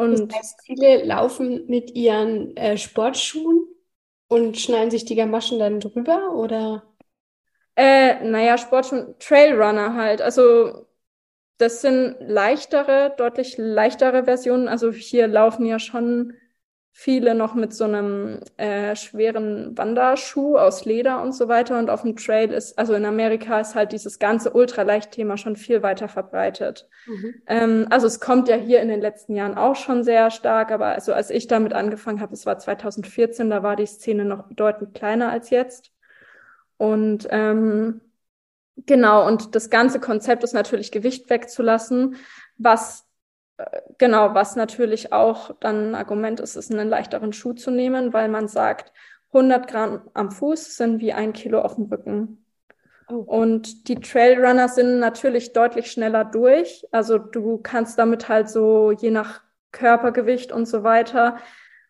Und das heißt, viele laufen mit ihren äh, Sportschuhen und schneiden sich die Gamaschen dann drüber oder? Äh, naja, Sportschuhe, Trailrunner halt. Also das sind leichtere, deutlich leichtere Versionen. Also hier laufen ja schon viele noch mit so einem äh, schweren Wanderschuh aus Leder und so weiter. Und auf dem Trail ist, also in Amerika ist halt dieses ganze Ultraleicht-Thema schon viel weiter verbreitet. Mhm. Ähm, also es kommt ja hier in den letzten Jahren auch schon sehr stark, aber also als ich damit angefangen habe, es war 2014, da war die Szene noch bedeutend kleiner als jetzt. Und ähm, genau, und das ganze Konzept ist natürlich Gewicht wegzulassen, was genau, was natürlich auch dann ein Argument ist, ist einen leichteren Schuh zu nehmen, weil man sagt, 100 Gramm am Fuß sind wie ein Kilo auf dem Rücken. Oh. Und die Trailrunner sind natürlich deutlich schneller durch. Also du kannst damit halt so je nach Körpergewicht und so weiter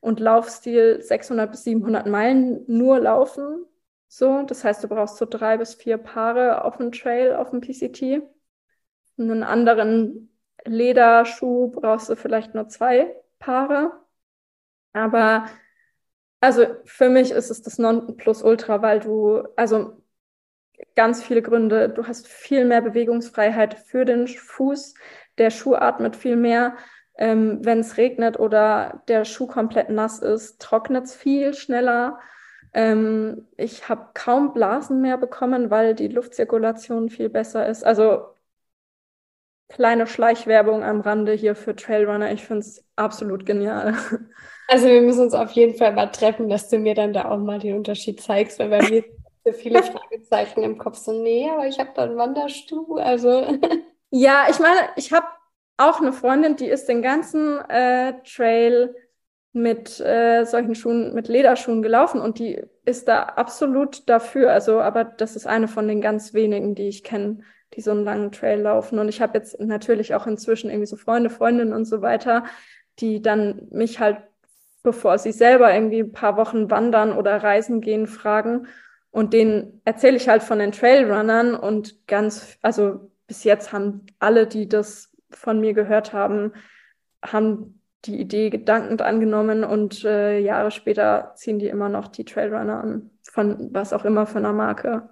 und Laufstil 600 bis 700 Meilen nur laufen. So, das heißt, du brauchst so drei bis vier Paare auf dem Trail, auf dem PCT. Einen anderen Lederschuh brauchst du vielleicht nur zwei Paare. Aber also für mich ist es das Nonplusultra, weil du, also ganz viele Gründe, du hast viel mehr Bewegungsfreiheit für den Fuß, der Schuh atmet viel mehr. Ähm, Wenn es regnet oder der Schuh komplett nass ist, trocknet es viel schneller. Ähm, ich habe kaum Blasen mehr bekommen, weil die Luftzirkulation viel besser ist. Also kleine Schleichwerbung am Rande hier für Trailrunner. Ich finde es absolut genial. <laughs> Also wir müssen uns auf jeden Fall mal treffen, dass du mir dann da auch mal den Unterschied zeigst, weil bei mir so viele <laughs> Fragezeichen im Kopf so, nee, aber ich habe da einen Wanderstuhl, also. <laughs> Ja, ich meine, ich habe auch eine Freundin, die ist den ganzen äh, Trail mit äh, solchen Schuhen, mit Lederschuhen gelaufen und die ist da absolut dafür. Also, aber das ist eine von den ganz wenigen, die ich kenne, die so einen langen Trail laufen. Und ich habe jetzt natürlich auch inzwischen irgendwie so Freunde, Freundinnen und so weiter, die dann mich halt bevor sie selber irgendwie ein paar Wochen wandern oder reisen gehen, fragen. Und denen erzähle ich halt von den Trailrunnern und ganz, also bis jetzt haben alle, die das von mir gehört haben, haben die Idee gedankend angenommen und äh, Jahre später ziehen die immer noch die Trailrunner an, von was auch immer für einer Marke.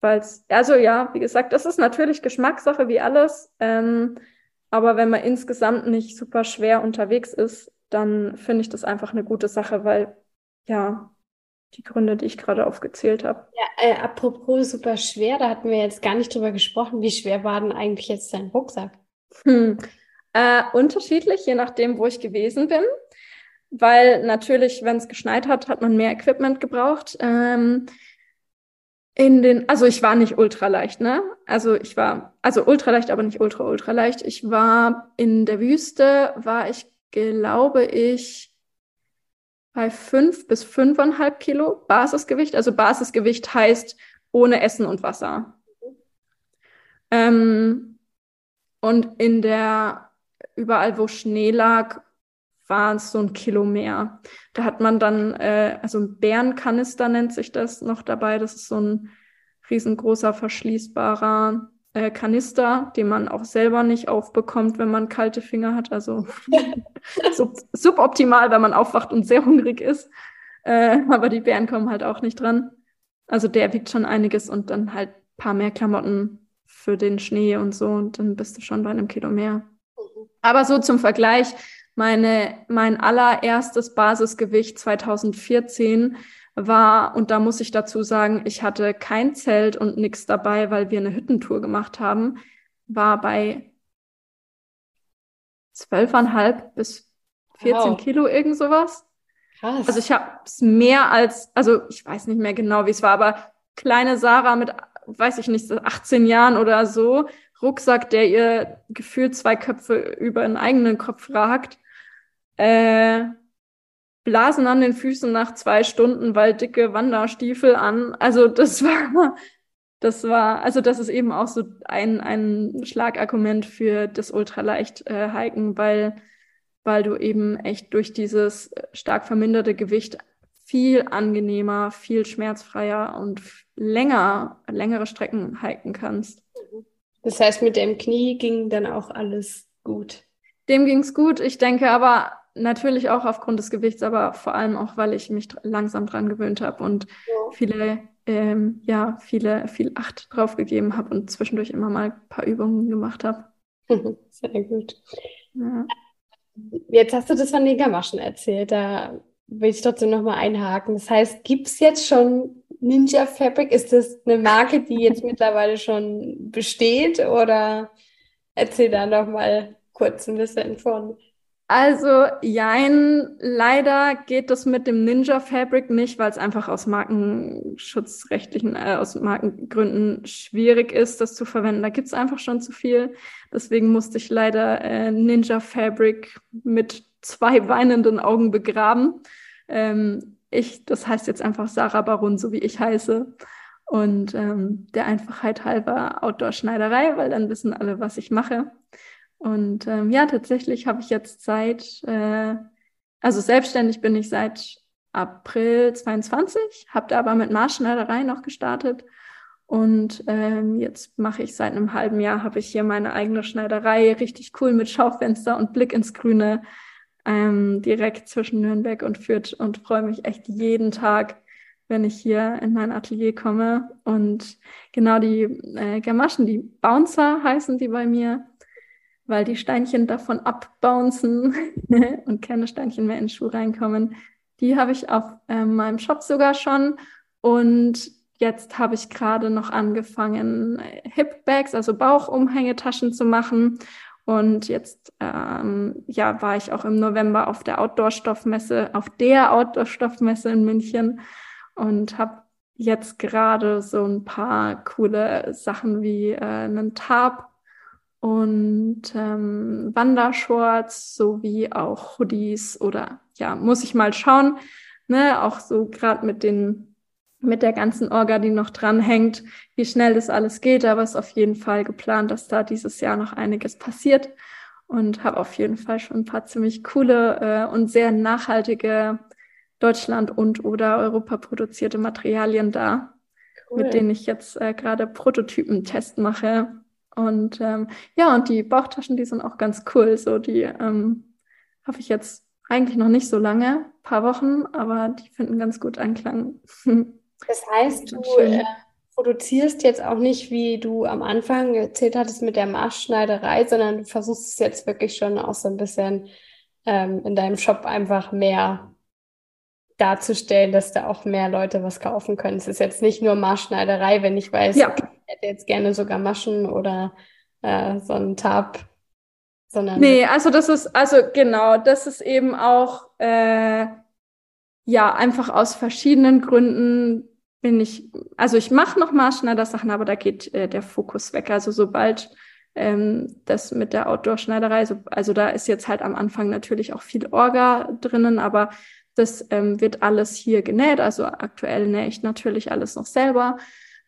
Weil's, also ja, wie gesagt, das ist natürlich Geschmackssache wie alles. Ähm, aber wenn man insgesamt nicht super schwer unterwegs ist, dann finde ich das einfach eine gute Sache, weil ja, die Gründe, die ich gerade aufgezählt habe. Ja, äh, apropos super schwer, da hatten wir jetzt gar nicht drüber gesprochen. Wie schwer war denn eigentlich jetzt dein Rucksack? Hm. Äh, unterschiedlich, je nachdem, wo ich gewesen bin. Weil natürlich, wenn es geschneit hat, hat man mehr Equipment gebraucht. Ähm, in den, also ich war nicht ultra leicht, ne? Also ich war, also ultra leicht, aber nicht ultra, ultra leicht. Ich war in der Wüste, war ich, glaube ich, bei fünf bis fünfeinhalb Kilo Basisgewicht. Also Basisgewicht heißt ohne Essen und Wasser. Ähm, und in der, überall wo Schnee lag, war es so ein Kilo mehr. Da hat man dann, äh, also ein Bärenkanister nennt sich das noch dabei. Das ist so ein riesengroßer verschließbarer äh, Kanister, den man auch selber nicht aufbekommt, wenn man kalte Finger hat. Also <laughs> sub suboptimal, wenn man aufwacht und sehr hungrig ist. Äh, aber die Bären kommen halt auch nicht dran. Also der wiegt schon einiges und dann halt paar mehr Klamotten für den Schnee und so und dann bist du schon bei einem Kilo mehr. Mhm. Aber so zum Vergleich, meine, mein allererstes Basisgewicht 2014 war, und da muss ich dazu sagen, ich hatte kein Zelt und nichts dabei, weil wir eine Hüttentour gemacht haben, war bei zwölfeinhalb bis 14 wow. Kilo, irgend sowas. Krass. Also ich habe es mehr als, also ich weiß nicht mehr genau, wie es war, aber kleine Sarah mit, weiß ich nicht, 18 Jahren oder so, Rucksack, der ihr gefühlt zwei Köpfe über einen eigenen Kopf ragt, äh, Blasen an den Füßen nach zwei Stunden, weil dicke Wanderstiefel an. Also das <laughs> war, das war, also das ist eben auch so ein, ein Schlagargument für das ultraleicht äh, weil, weil du eben echt durch dieses stark verminderte Gewicht viel angenehmer, viel schmerzfreier und länger, längere Strecken hiken kannst. Das heißt, mit dem Knie ging dann auch alles gut. Dem ging's gut. Ich denke aber, natürlich auch aufgrund des Gewichts, aber vor allem auch, weil ich mich langsam dran gewöhnt habe und ja. viele, ähm, ja, viele, viel Acht drauf gegeben habe und zwischendurch immer mal ein paar Übungen gemacht habe. <laughs> Sehr gut. Ja. Jetzt hast du das von Negermaschen erzählt, da will ich trotzdem nochmal einhaken. Das heißt, gibt es jetzt schon Ninja Fabric? Ist das eine Marke, die jetzt <laughs> mittlerweile schon besteht? Oder erzähl da nochmal kurz ein bisschen von. Also, jein, leider geht das mit dem Ninja Fabric nicht, weil es einfach aus markenschutzrechtlichen, äh, aus Markengründen schwierig ist, das zu verwenden. Da gibt's einfach schon zu viel. Deswegen musste ich leider äh, Ninja Fabric mit zwei weinenden Augen begraben. Ähm, ich, das heißt jetzt einfach Sarah Baron, so wie ich heiße. Und ähm, der Einfachheit halber Outdoor-Schneiderei, weil dann wissen alle, was ich mache. Und ähm, ja, tatsächlich habe ich jetzt seit, äh, also selbstständig bin ich seit April 22, habe da aber mit Marschneiderei noch gestartet. Und ähm, jetzt mache ich seit einem halben Jahr, habe ich hier meine eigene Schneiderei, richtig cool mit Schaufenster und Blick ins Grüne, ähm, direkt zwischen Nürnberg und Fürth und freue mich echt jeden Tag, wenn ich hier in mein Atelier komme. Und genau die äh, Gamaschen, die Bouncer heißen die bei mir, weil die Steinchen davon abbouncen <laughs> und keine Steinchen mehr in den Schuh reinkommen. Die habe ich auf äh, meinem Shop sogar schon. Und jetzt habe ich gerade noch angefangen, Hip Bags, also Bauchumhängetaschen zu machen. Und jetzt ähm, ja, war ich auch im November auf der Outdoor-Stoffmesse, auf der Outdoor-Stoffmesse in München und habe jetzt gerade so ein paar coole Sachen wie äh, einen Tarp und ähm, Wandershorts sowie auch Hoodies oder ja, muss ich mal schauen, ne, auch so gerade mit den mit der ganzen Orga, die noch dranhängt, wie schnell das alles geht, aber es ist auf jeden Fall geplant, dass da dieses Jahr noch einiges passiert. und habe auf jeden Fall schon ein paar ziemlich coole äh, und sehr nachhaltige Deutschland und oder Europa produzierte Materialien da, cool. mit denen ich jetzt äh, gerade Prototypentest mache. Und ähm, ja, und die Bauchtaschen, die sind auch ganz cool. So, die ähm, habe ich jetzt eigentlich noch nicht so lange, paar Wochen, aber die finden ganz gut Anklang. <laughs> Das heißt, du äh, produzierst jetzt auch nicht, wie du am Anfang erzählt hattest mit der Maßschneiderei, sondern du versuchst es jetzt wirklich schon auch so ein bisschen ähm, in deinem Shop einfach mehr darzustellen, dass da auch mehr Leute was kaufen können. Es ist jetzt nicht nur Maßschneiderei, wenn ich weiß, ja. ich hätte jetzt gerne sogar Maschen oder äh, so ein Tab sondern. Nee, also das ist, also genau, das ist eben auch, äh, ja, einfach aus verschiedenen Gründen bin ich, also ich mache noch Maßschneider-Sachen, aber da geht äh, der Fokus weg. Also sobald ähm, das mit der Outdoor-Schneiderei, so, also da ist jetzt halt am Anfang natürlich auch viel Orga drinnen, aber das ähm, wird alles hier genäht. Also aktuell nähe ich natürlich alles noch selber.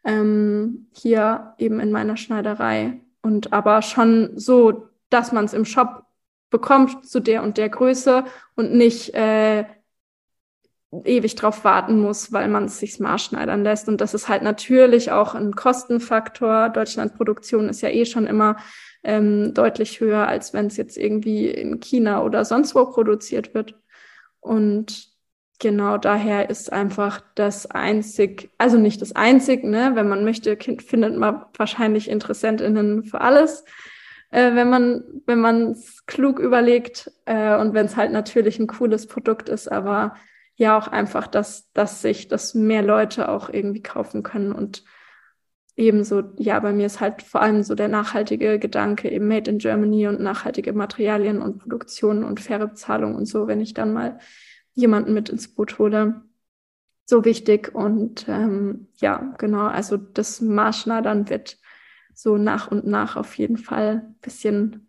Ähm, hier eben in meiner Schneiderei. Und aber schon so dass man es im Shop bekommt zu der und der Größe und nicht äh, ewig drauf warten muss, weil man es sich maßschneidern lässt. Und das ist halt natürlich auch ein Kostenfaktor. Deutschlandproduktion ist ja eh schon immer ähm, deutlich höher, als wenn es jetzt irgendwie in China oder sonst wo produziert wird. Und genau daher ist einfach das einzig, also nicht das einzig, ne, wenn man möchte, findet man wahrscheinlich InteressentInnen für alles äh, wenn man wenn man es klug überlegt äh, und wenn es halt natürlich ein cooles Produkt ist, aber ja auch einfach, dass dass sich das mehr Leute auch irgendwie kaufen können und ebenso ja bei mir ist halt vor allem so der nachhaltige Gedanke eben Made in Germany und nachhaltige Materialien und Produktion und faire Bezahlung und so, wenn ich dann mal jemanden mit ins Boot hole. So wichtig und ähm, ja genau also das Marschnadern wird so nach und nach auf jeden Fall bisschen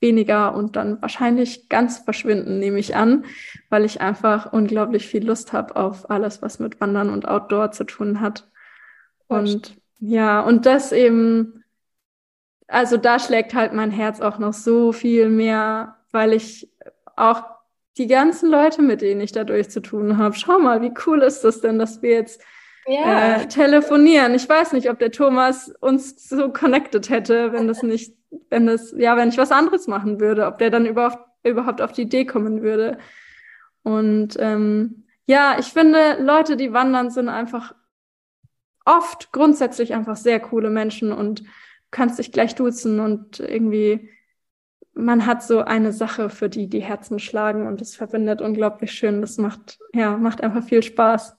weniger und dann wahrscheinlich ganz verschwinden, nehme ich an, weil ich einfach unglaublich viel Lust habe auf alles, was mit Wandern und Outdoor zu tun hat. Und ja, und das eben, also da schlägt halt mein Herz auch noch so viel mehr, weil ich auch die ganzen Leute, mit denen ich dadurch zu tun habe, schau mal, wie cool ist das denn, dass wir jetzt ja. äh, telefonieren. Ich weiß nicht, ob der Thomas uns so connected hätte, wenn das nicht, wenn das, ja, wenn ich was anderes machen würde, ob der dann überhaupt, überhaupt auf die Idee kommen würde. Und ähm, ja, ich finde, Leute, die wandern, sind einfach oft grundsätzlich einfach sehr coole Menschen und kannst dich gleich duzen und irgendwie man hat so eine Sache, für die die Herzen schlagen und das verbindet unglaublich schön. Das macht, ja, macht einfach viel Spaß.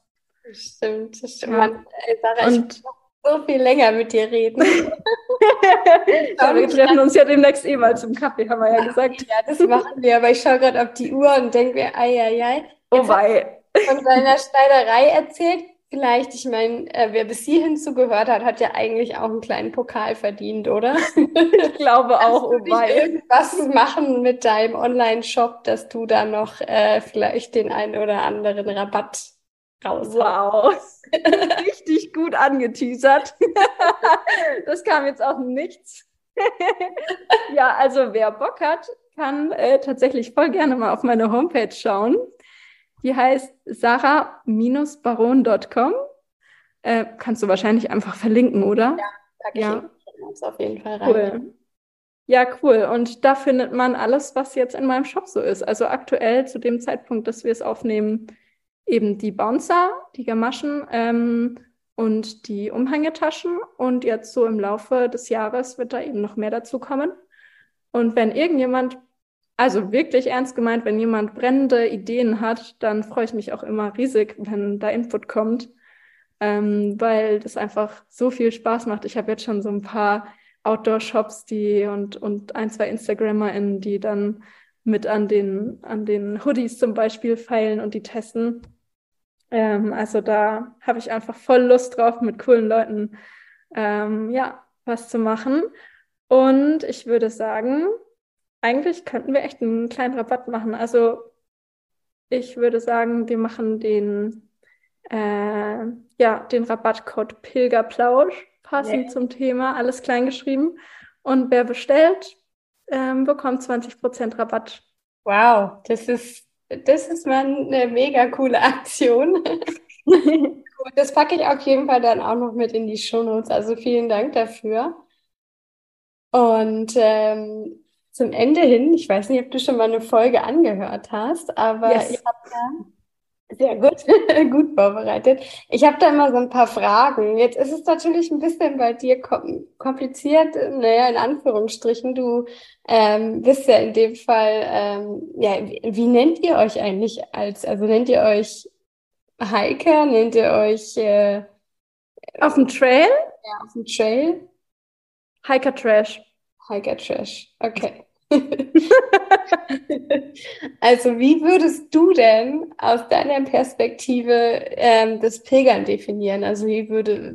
Stimmt, das stimmt. Ja. Man, äh, Sarah, und ich so viel länger mit dir reden. <laughs> ja, wir treffen uns ja demnächst eh mal zum Kaffee, haben wir ja gesagt. Ja, das machen wir, aber ich schaue gerade auf die Uhr und denke mir, ei, ei, ei. Oh wei. Von deiner Schneiderei erzählt. Vielleicht, ich meine, äh, wer bis hierhin zugehört hat, hat ja eigentlich auch einen kleinen Pokal verdient, oder? <laughs> ich glaube auch, oh wei. irgendwas machen mit deinem Online-Shop, dass du da noch äh, vielleicht den einen oder anderen Rabatt raus. Wow. <laughs> Richtig gut angeteasert. <laughs> das kam jetzt auch nichts. <laughs> ja, also wer Bock hat, kann äh, tatsächlich voll gerne mal auf meine Homepage schauen. Die heißt sarah-baron.com. Äh, kannst du wahrscheinlich einfach verlinken, oder? Ja, packe ich ja. uns auf jeden Fall rein. Cool. Ja, cool. Und da findet man alles, was jetzt in meinem Shop so ist. Also aktuell zu dem Zeitpunkt, dass wir es aufnehmen, eben die Bouncer, die Gamaschen ähm, und die Umhängetaschen. Und jetzt so im Laufe des Jahres wird da eben noch mehr dazu kommen. Und wenn irgendjemand, also wirklich ernst gemeint, wenn jemand brennende Ideen hat, dann freue ich mich auch immer riesig, wenn da Input kommt, ähm, weil das einfach so viel Spaß macht. Ich habe jetzt schon so ein paar Outdoor-Shops, die und, und ein, zwei InstagrammerInnen, die dann mit an den, an den Hoodies zum Beispiel feilen und die testen. Ähm, also da habe ich einfach voll Lust drauf, mit coolen Leuten ähm, ja, was zu machen. Und ich würde sagen, eigentlich könnten wir echt einen kleinen Rabatt machen. Also ich würde sagen, wir machen den, äh, ja, den Rabattcode Pilgerplausch, passend yeah. zum Thema, alles klein geschrieben. Und wer bestellt, ähm, bekommt 20% Rabatt. Wow, das ist, das ist mal eine mega coole Aktion. <laughs> das packe ich auf jeden Fall dann auch noch mit in die Shownotes. Also vielen Dank dafür. Und ähm, zum Ende hin, ich weiß nicht, ob du schon mal eine Folge angehört hast, aber Yes. ich habe da sehr gut, <laughs> gut vorbereitet. Ich habe da immer so ein paar Fragen. Jetzt ist es natürlich ein bisschen bei dir kom kompliziert, naja, in Anführungsstrichen. Du ähm, bist ja in dem Fall, ähm, ja, wie, wie nennt ihr euch eigentlich als, also nennt ihr euch Hiker, nennt ihr euch äh, Auf dem Trail, ja, auf dem Trail? Hiker Trash. Hiker Trash. Okay. <laughs> Also, wie würdest du denn aus deiner Perspektive ähm, das Pilgern definieren? Also, wie würde,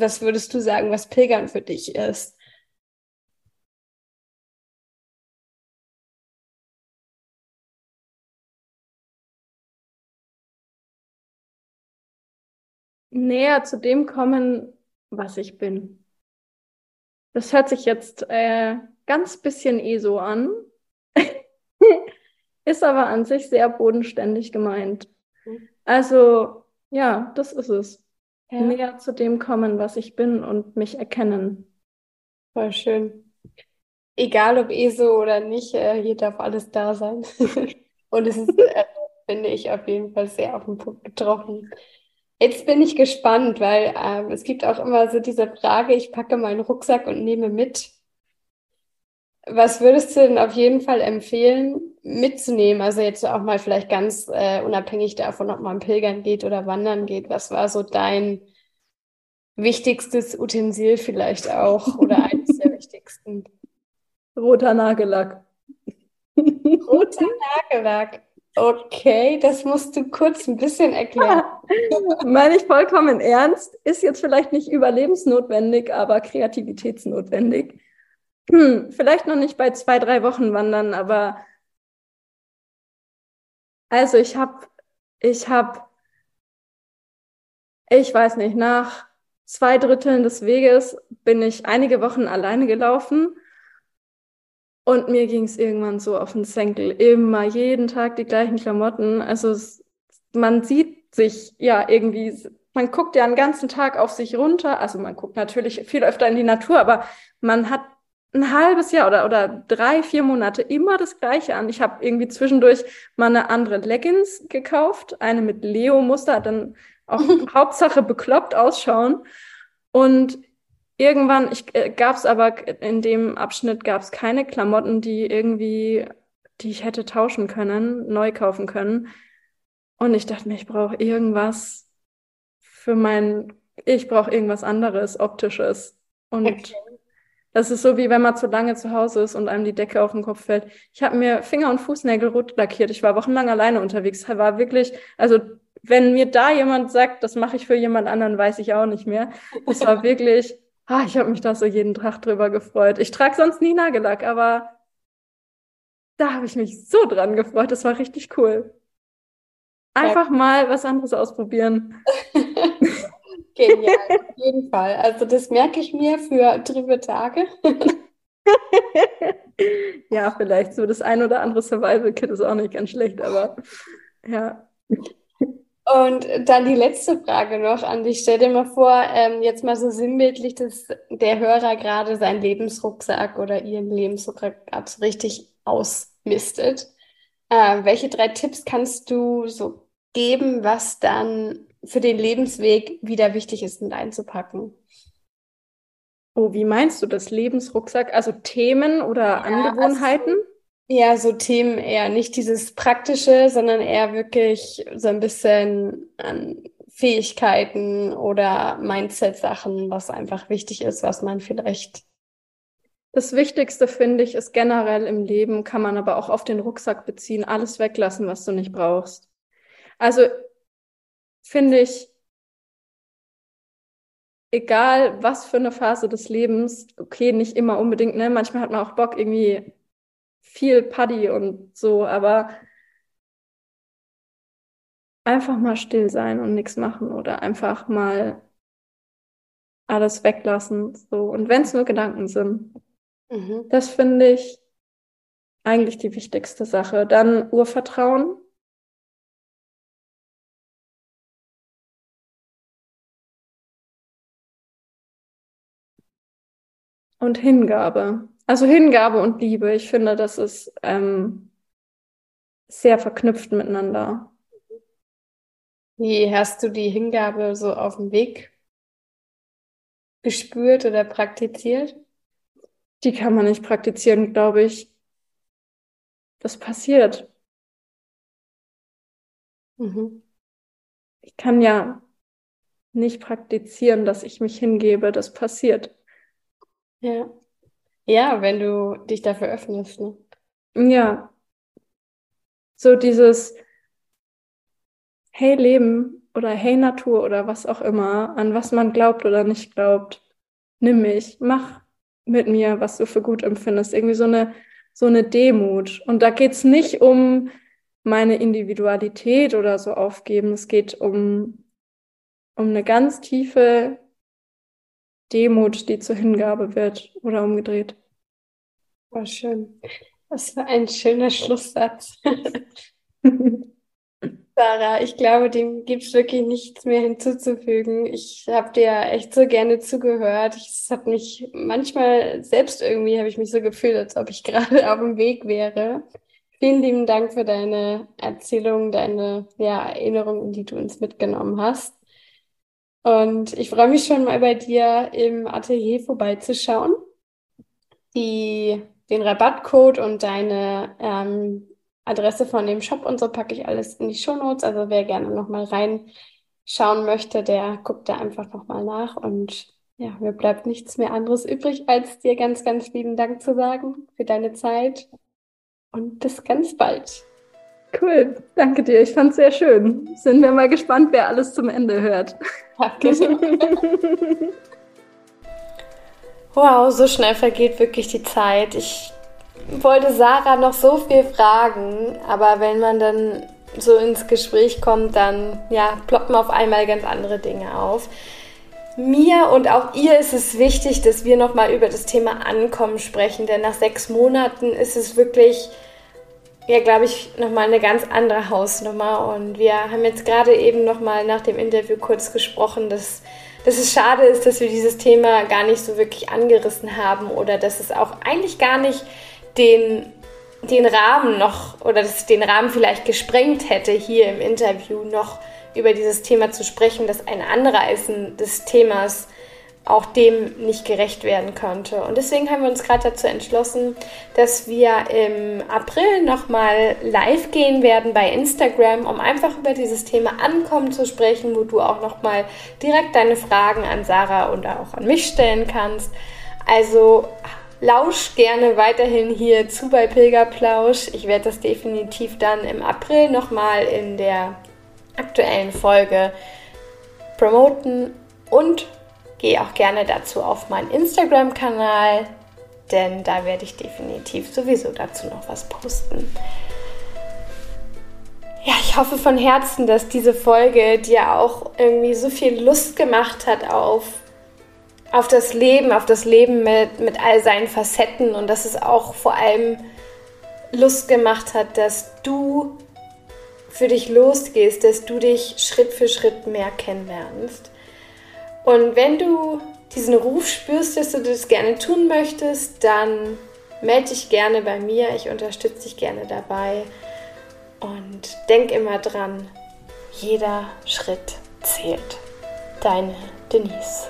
was würdest du sagen, was Pilgern für dich ist? Näher zu dem kommen, was ich bin. Das hört sich jetzt äh, ganz bisschen eh so an, <laughs> ist aber an sich sehr bodenständig gemeint. Mhm. Also, ja, das ist es. Ja, Näher zu dem kommen, was ich bin und mich erkennen. voll schön. Egal ob ESO oder nicht, äh, hier darf alles da sein. <laughs> Und es ist, äh, finde ich, auf jeden Fall sehr auf den Punkt getroffen. Jetzt bin ich gespannt, weil ähm, es gibt auch immer so diese Frage, ich packe meinen Rucksack und nehme mit. Was würdest du denn auf jeden Fall empfehlen, mitzunehmen? Also jetzt auch mal vielleicht ganz äh, unabhängig davon, ob man pilgern geht oder wandern geht. Was war so dein wichtigstes Utensil vielleicht auch oder <laughs> eines der wichtigsten? Roter Nagellack. Roter Nagellack. Okay, das musst du kurz ein bisschen erklären. <laughs> Meine ich vollkommen ernst, ist jetzt vielleicht nicht überlebensnotwendig, aber kreativitätsnotwendig. Hm, vielleicht noch nicht bei zwei, drei Wochen wandern, aber also ich habe, ich habe, ich weiß nicht, nach zwei Dritteln des Weges bin ich einige Wochen alleine gelaufen und mir ging es irgendwann so auf den Senkel. Immer jeden Tag die gleichen Klamotten. Also es, man sieht sich ja irgendwie, man guckt ja einen ganzen Tag auf sich runter. Also man guckt natürlich viel öfter in die Natur, aber man hat ein halbes Jahr oder, oder drei, vier Monate immer das Gleiche an. Ich habe irgendwie zwischendurch mal eine andere Leggings gekauft, eine mit Leo-Muster, dann auch <laughs> Hauptsache bekloppt ausschauen. Und irgendwann, ich äh, gab es aber in dem Abschnitt gab es keine Klamotten, die irgendwie, die ich hätte tauschen können, neu kaufen können. Und ich dachte mir, ich brauche irgendwas für mein, ich brauche irgendwas anderes, optisches. Und Okay. das ist so, wie wenn man zu lange zu Hause ist und einem die Decke auf den Kopf fällt. Ich habe mir Finger und Fußnägel rot lackiert. Ich war wochenlang alleine unterwegs. War wirklich, also wenn mir da jemand sagt, das mache ich für jemand anderen, weiß ich auch nicht mehr. Es war <laughs> wirklich, ah, ich habe mich da so jeden Tag drüber gefreut. Ich trage sonst nie Nagellack, aber da habe ich mich so dran gefreut. Das war richtig cool. Einfach mal was anderes ausprobieren. <laughs> Genial, auf jeden Fall. Also das merke ich mir für trübe Tage. <laughs> Ja, vielleicht so das ein oder andere Survival-Kit ist auch nicht ganz schlecht, aber ja. Und dann die letzte Frage noch an dich. Stell dir mal vor, ähm, jetzt mal so sinnbildlich, dass der Hörer gerade seinen Lebensrucksack oder ihren Lebensrucksack so richtig ausmistet. Äh, welche drei Tipps kannst du so geben, was dann für den Lebensweg wieder wichtig ist, mit einzupacken? Oh, wie meinst du das Lebensrucksack? Also Themen oder Ja, Angewohnheiten? Ja, so Themen eher nicht dieses Praktische, sondern eher wirklich so ein bisschen an Fähigkeiten oder Mindset-Sachen, was einfach wichtig ist, was man vielleicht. Das Wichtigste, finde ich, ist generell im Leben, kann man aber auch auf den Rucksack beziehen, alles weglassen, was du nicht brauchst. Also finde ich, egal was für eine Phase des Lebens, okay, nicht immer unbedingt, ne? Manchmal hat man auch Bock, irgendwie viel Paddy und so, aber einfach mal still sein und nichts machen oder einfach mal alles weglassen, so. Und wenn es nur Gedanken sind, Mhm. das finde ich eigentlich die wichtigste Sache. Dann Urvertrauen. Und Hingabe. Also Hingabe und Liebe. Ich finde, das ist ähm, sehr verknüpft miteinander. Wie hast du die Hingabe so auf dem Weg gespürt oder praktiziert? Die kann man nicht praktizieren, glaube ich. Das passiert. Mhm. Ich kann ja nicht praktizieren, dass ich mich hingebe. Das passiert. Ja. Ja, wenn du dich dafür öffnest, ne? Ja. So dieses Hey Leben oder Hey Natur oder was auch immer, an was man glaubt oder nicht glaubt, nimm mich, mach mit mir, was du für gut empfindest. Irgendwie so eine, so eine Demut. Und da geht's nicht um meine Individualität oder so aufgeben. Es geht um, um eine ganz tiefe Demut, die zur Hingabe wird oder umgedreht. War schön. Das war ein schöner Schlusssatz. <laughs> Sarah, ich glaube, dem gibt es wirklich nichts mehr hinzuzufügen. Ich habe dir echt so gerne zugehört. Es hat mich manchmal selbst irgendwie, habe ich mich so gefühlt, als ob ich <laughs> gerade auf dem Weg wäre. Vielen lieben Dank für deine Erzählung, deine ja, Erinnerungen, die du uns mitgenommen hast. Und ich freue mich schon mal bei dir im Atelier vorbeizuschauen. Die, den Rabattcode und deine ähm, Adresse von dem Shop und so packe ich alles in die Shownotes. Also wer gerne nochmal reinschauen möchte, der guckt da einfach nochmal nach. Und ja, mir bleibt nichts mehr anderes übrig, als dir ganz, ganz lieben Dank zu sagen für deine Zeit. Und bis ganz bald. Cool, danke dir. Ich fand es sehr schön. Sind wir mal gespannt, wer alles zum Ende hört. Danke. <laughs> wow, so schnell vergeht wirklich die Zeit. Ich wollte Sarah noch so viel fragen, aber wenn man dann so ins Gespräch kommt, dann ja, ploppen auf einmal ganz andere Dinge auf. Mir und auch ihr ist es wichtig, dass wir nochmal über das Thema Ankommen sprechen, denn nach sechs Monaten ist es wirklich ja, glaube ich, nochmal eine ganz andere Hausnummer. Und wir haben jetzt gerade eben nochmal nach dem Interview kurz gesprochen, dass, dass es schade ist, dass wir dieses Thema gar nicht so wirklich angerissen haben oder dass es auch eigentlich gar nicht den, den Rahmen noch oder dass es den Rahmen vielleicht gesprengt hätte, hier im Interview noch über dieses Thema zu sprechen, dass ein Anreißen des Themas auch dem nicht gerecht werden konnte. Und deswegen haben wir uns gerade dazu entschlossen, dass wir im April nochmal live gehen werden bei Instagram, um einfach über dieses Thema Ankommen zu sprechen, wo du auch nochmal direkt deine Fragen an Sarah und auch an mich stellen kannst. Also lausch gerne weiterhin hier zu bei Pilgerplausch. Ich werde das definitiv dann im April nochmal in der aktuellen Folge promoten und Geh auch gerne dazu auf meinen Instagram-Kanal, denn da werde ich definitiv sowieso dazu noch was posten. Ja, ich hoffe von Herzen, dass diese Folge dir auch irgendwie so viel Lust gemacht hat auf, auf das Leben, auf das Leben mit, mit all seinen Facetten und dass es auch vor allem Lust gemacht hat, dass du für dich losgehst, dass du dich Schritt für Schritt mehr kennenlernst. Und wenn du diesen Ruf spürst, dass du das gerne tun möchtest, dann melde dich gerne bei mir. Ich unterstütze dich gerne dabei. Und denk immer dran, jeder Schritt zählt. Deine Denise.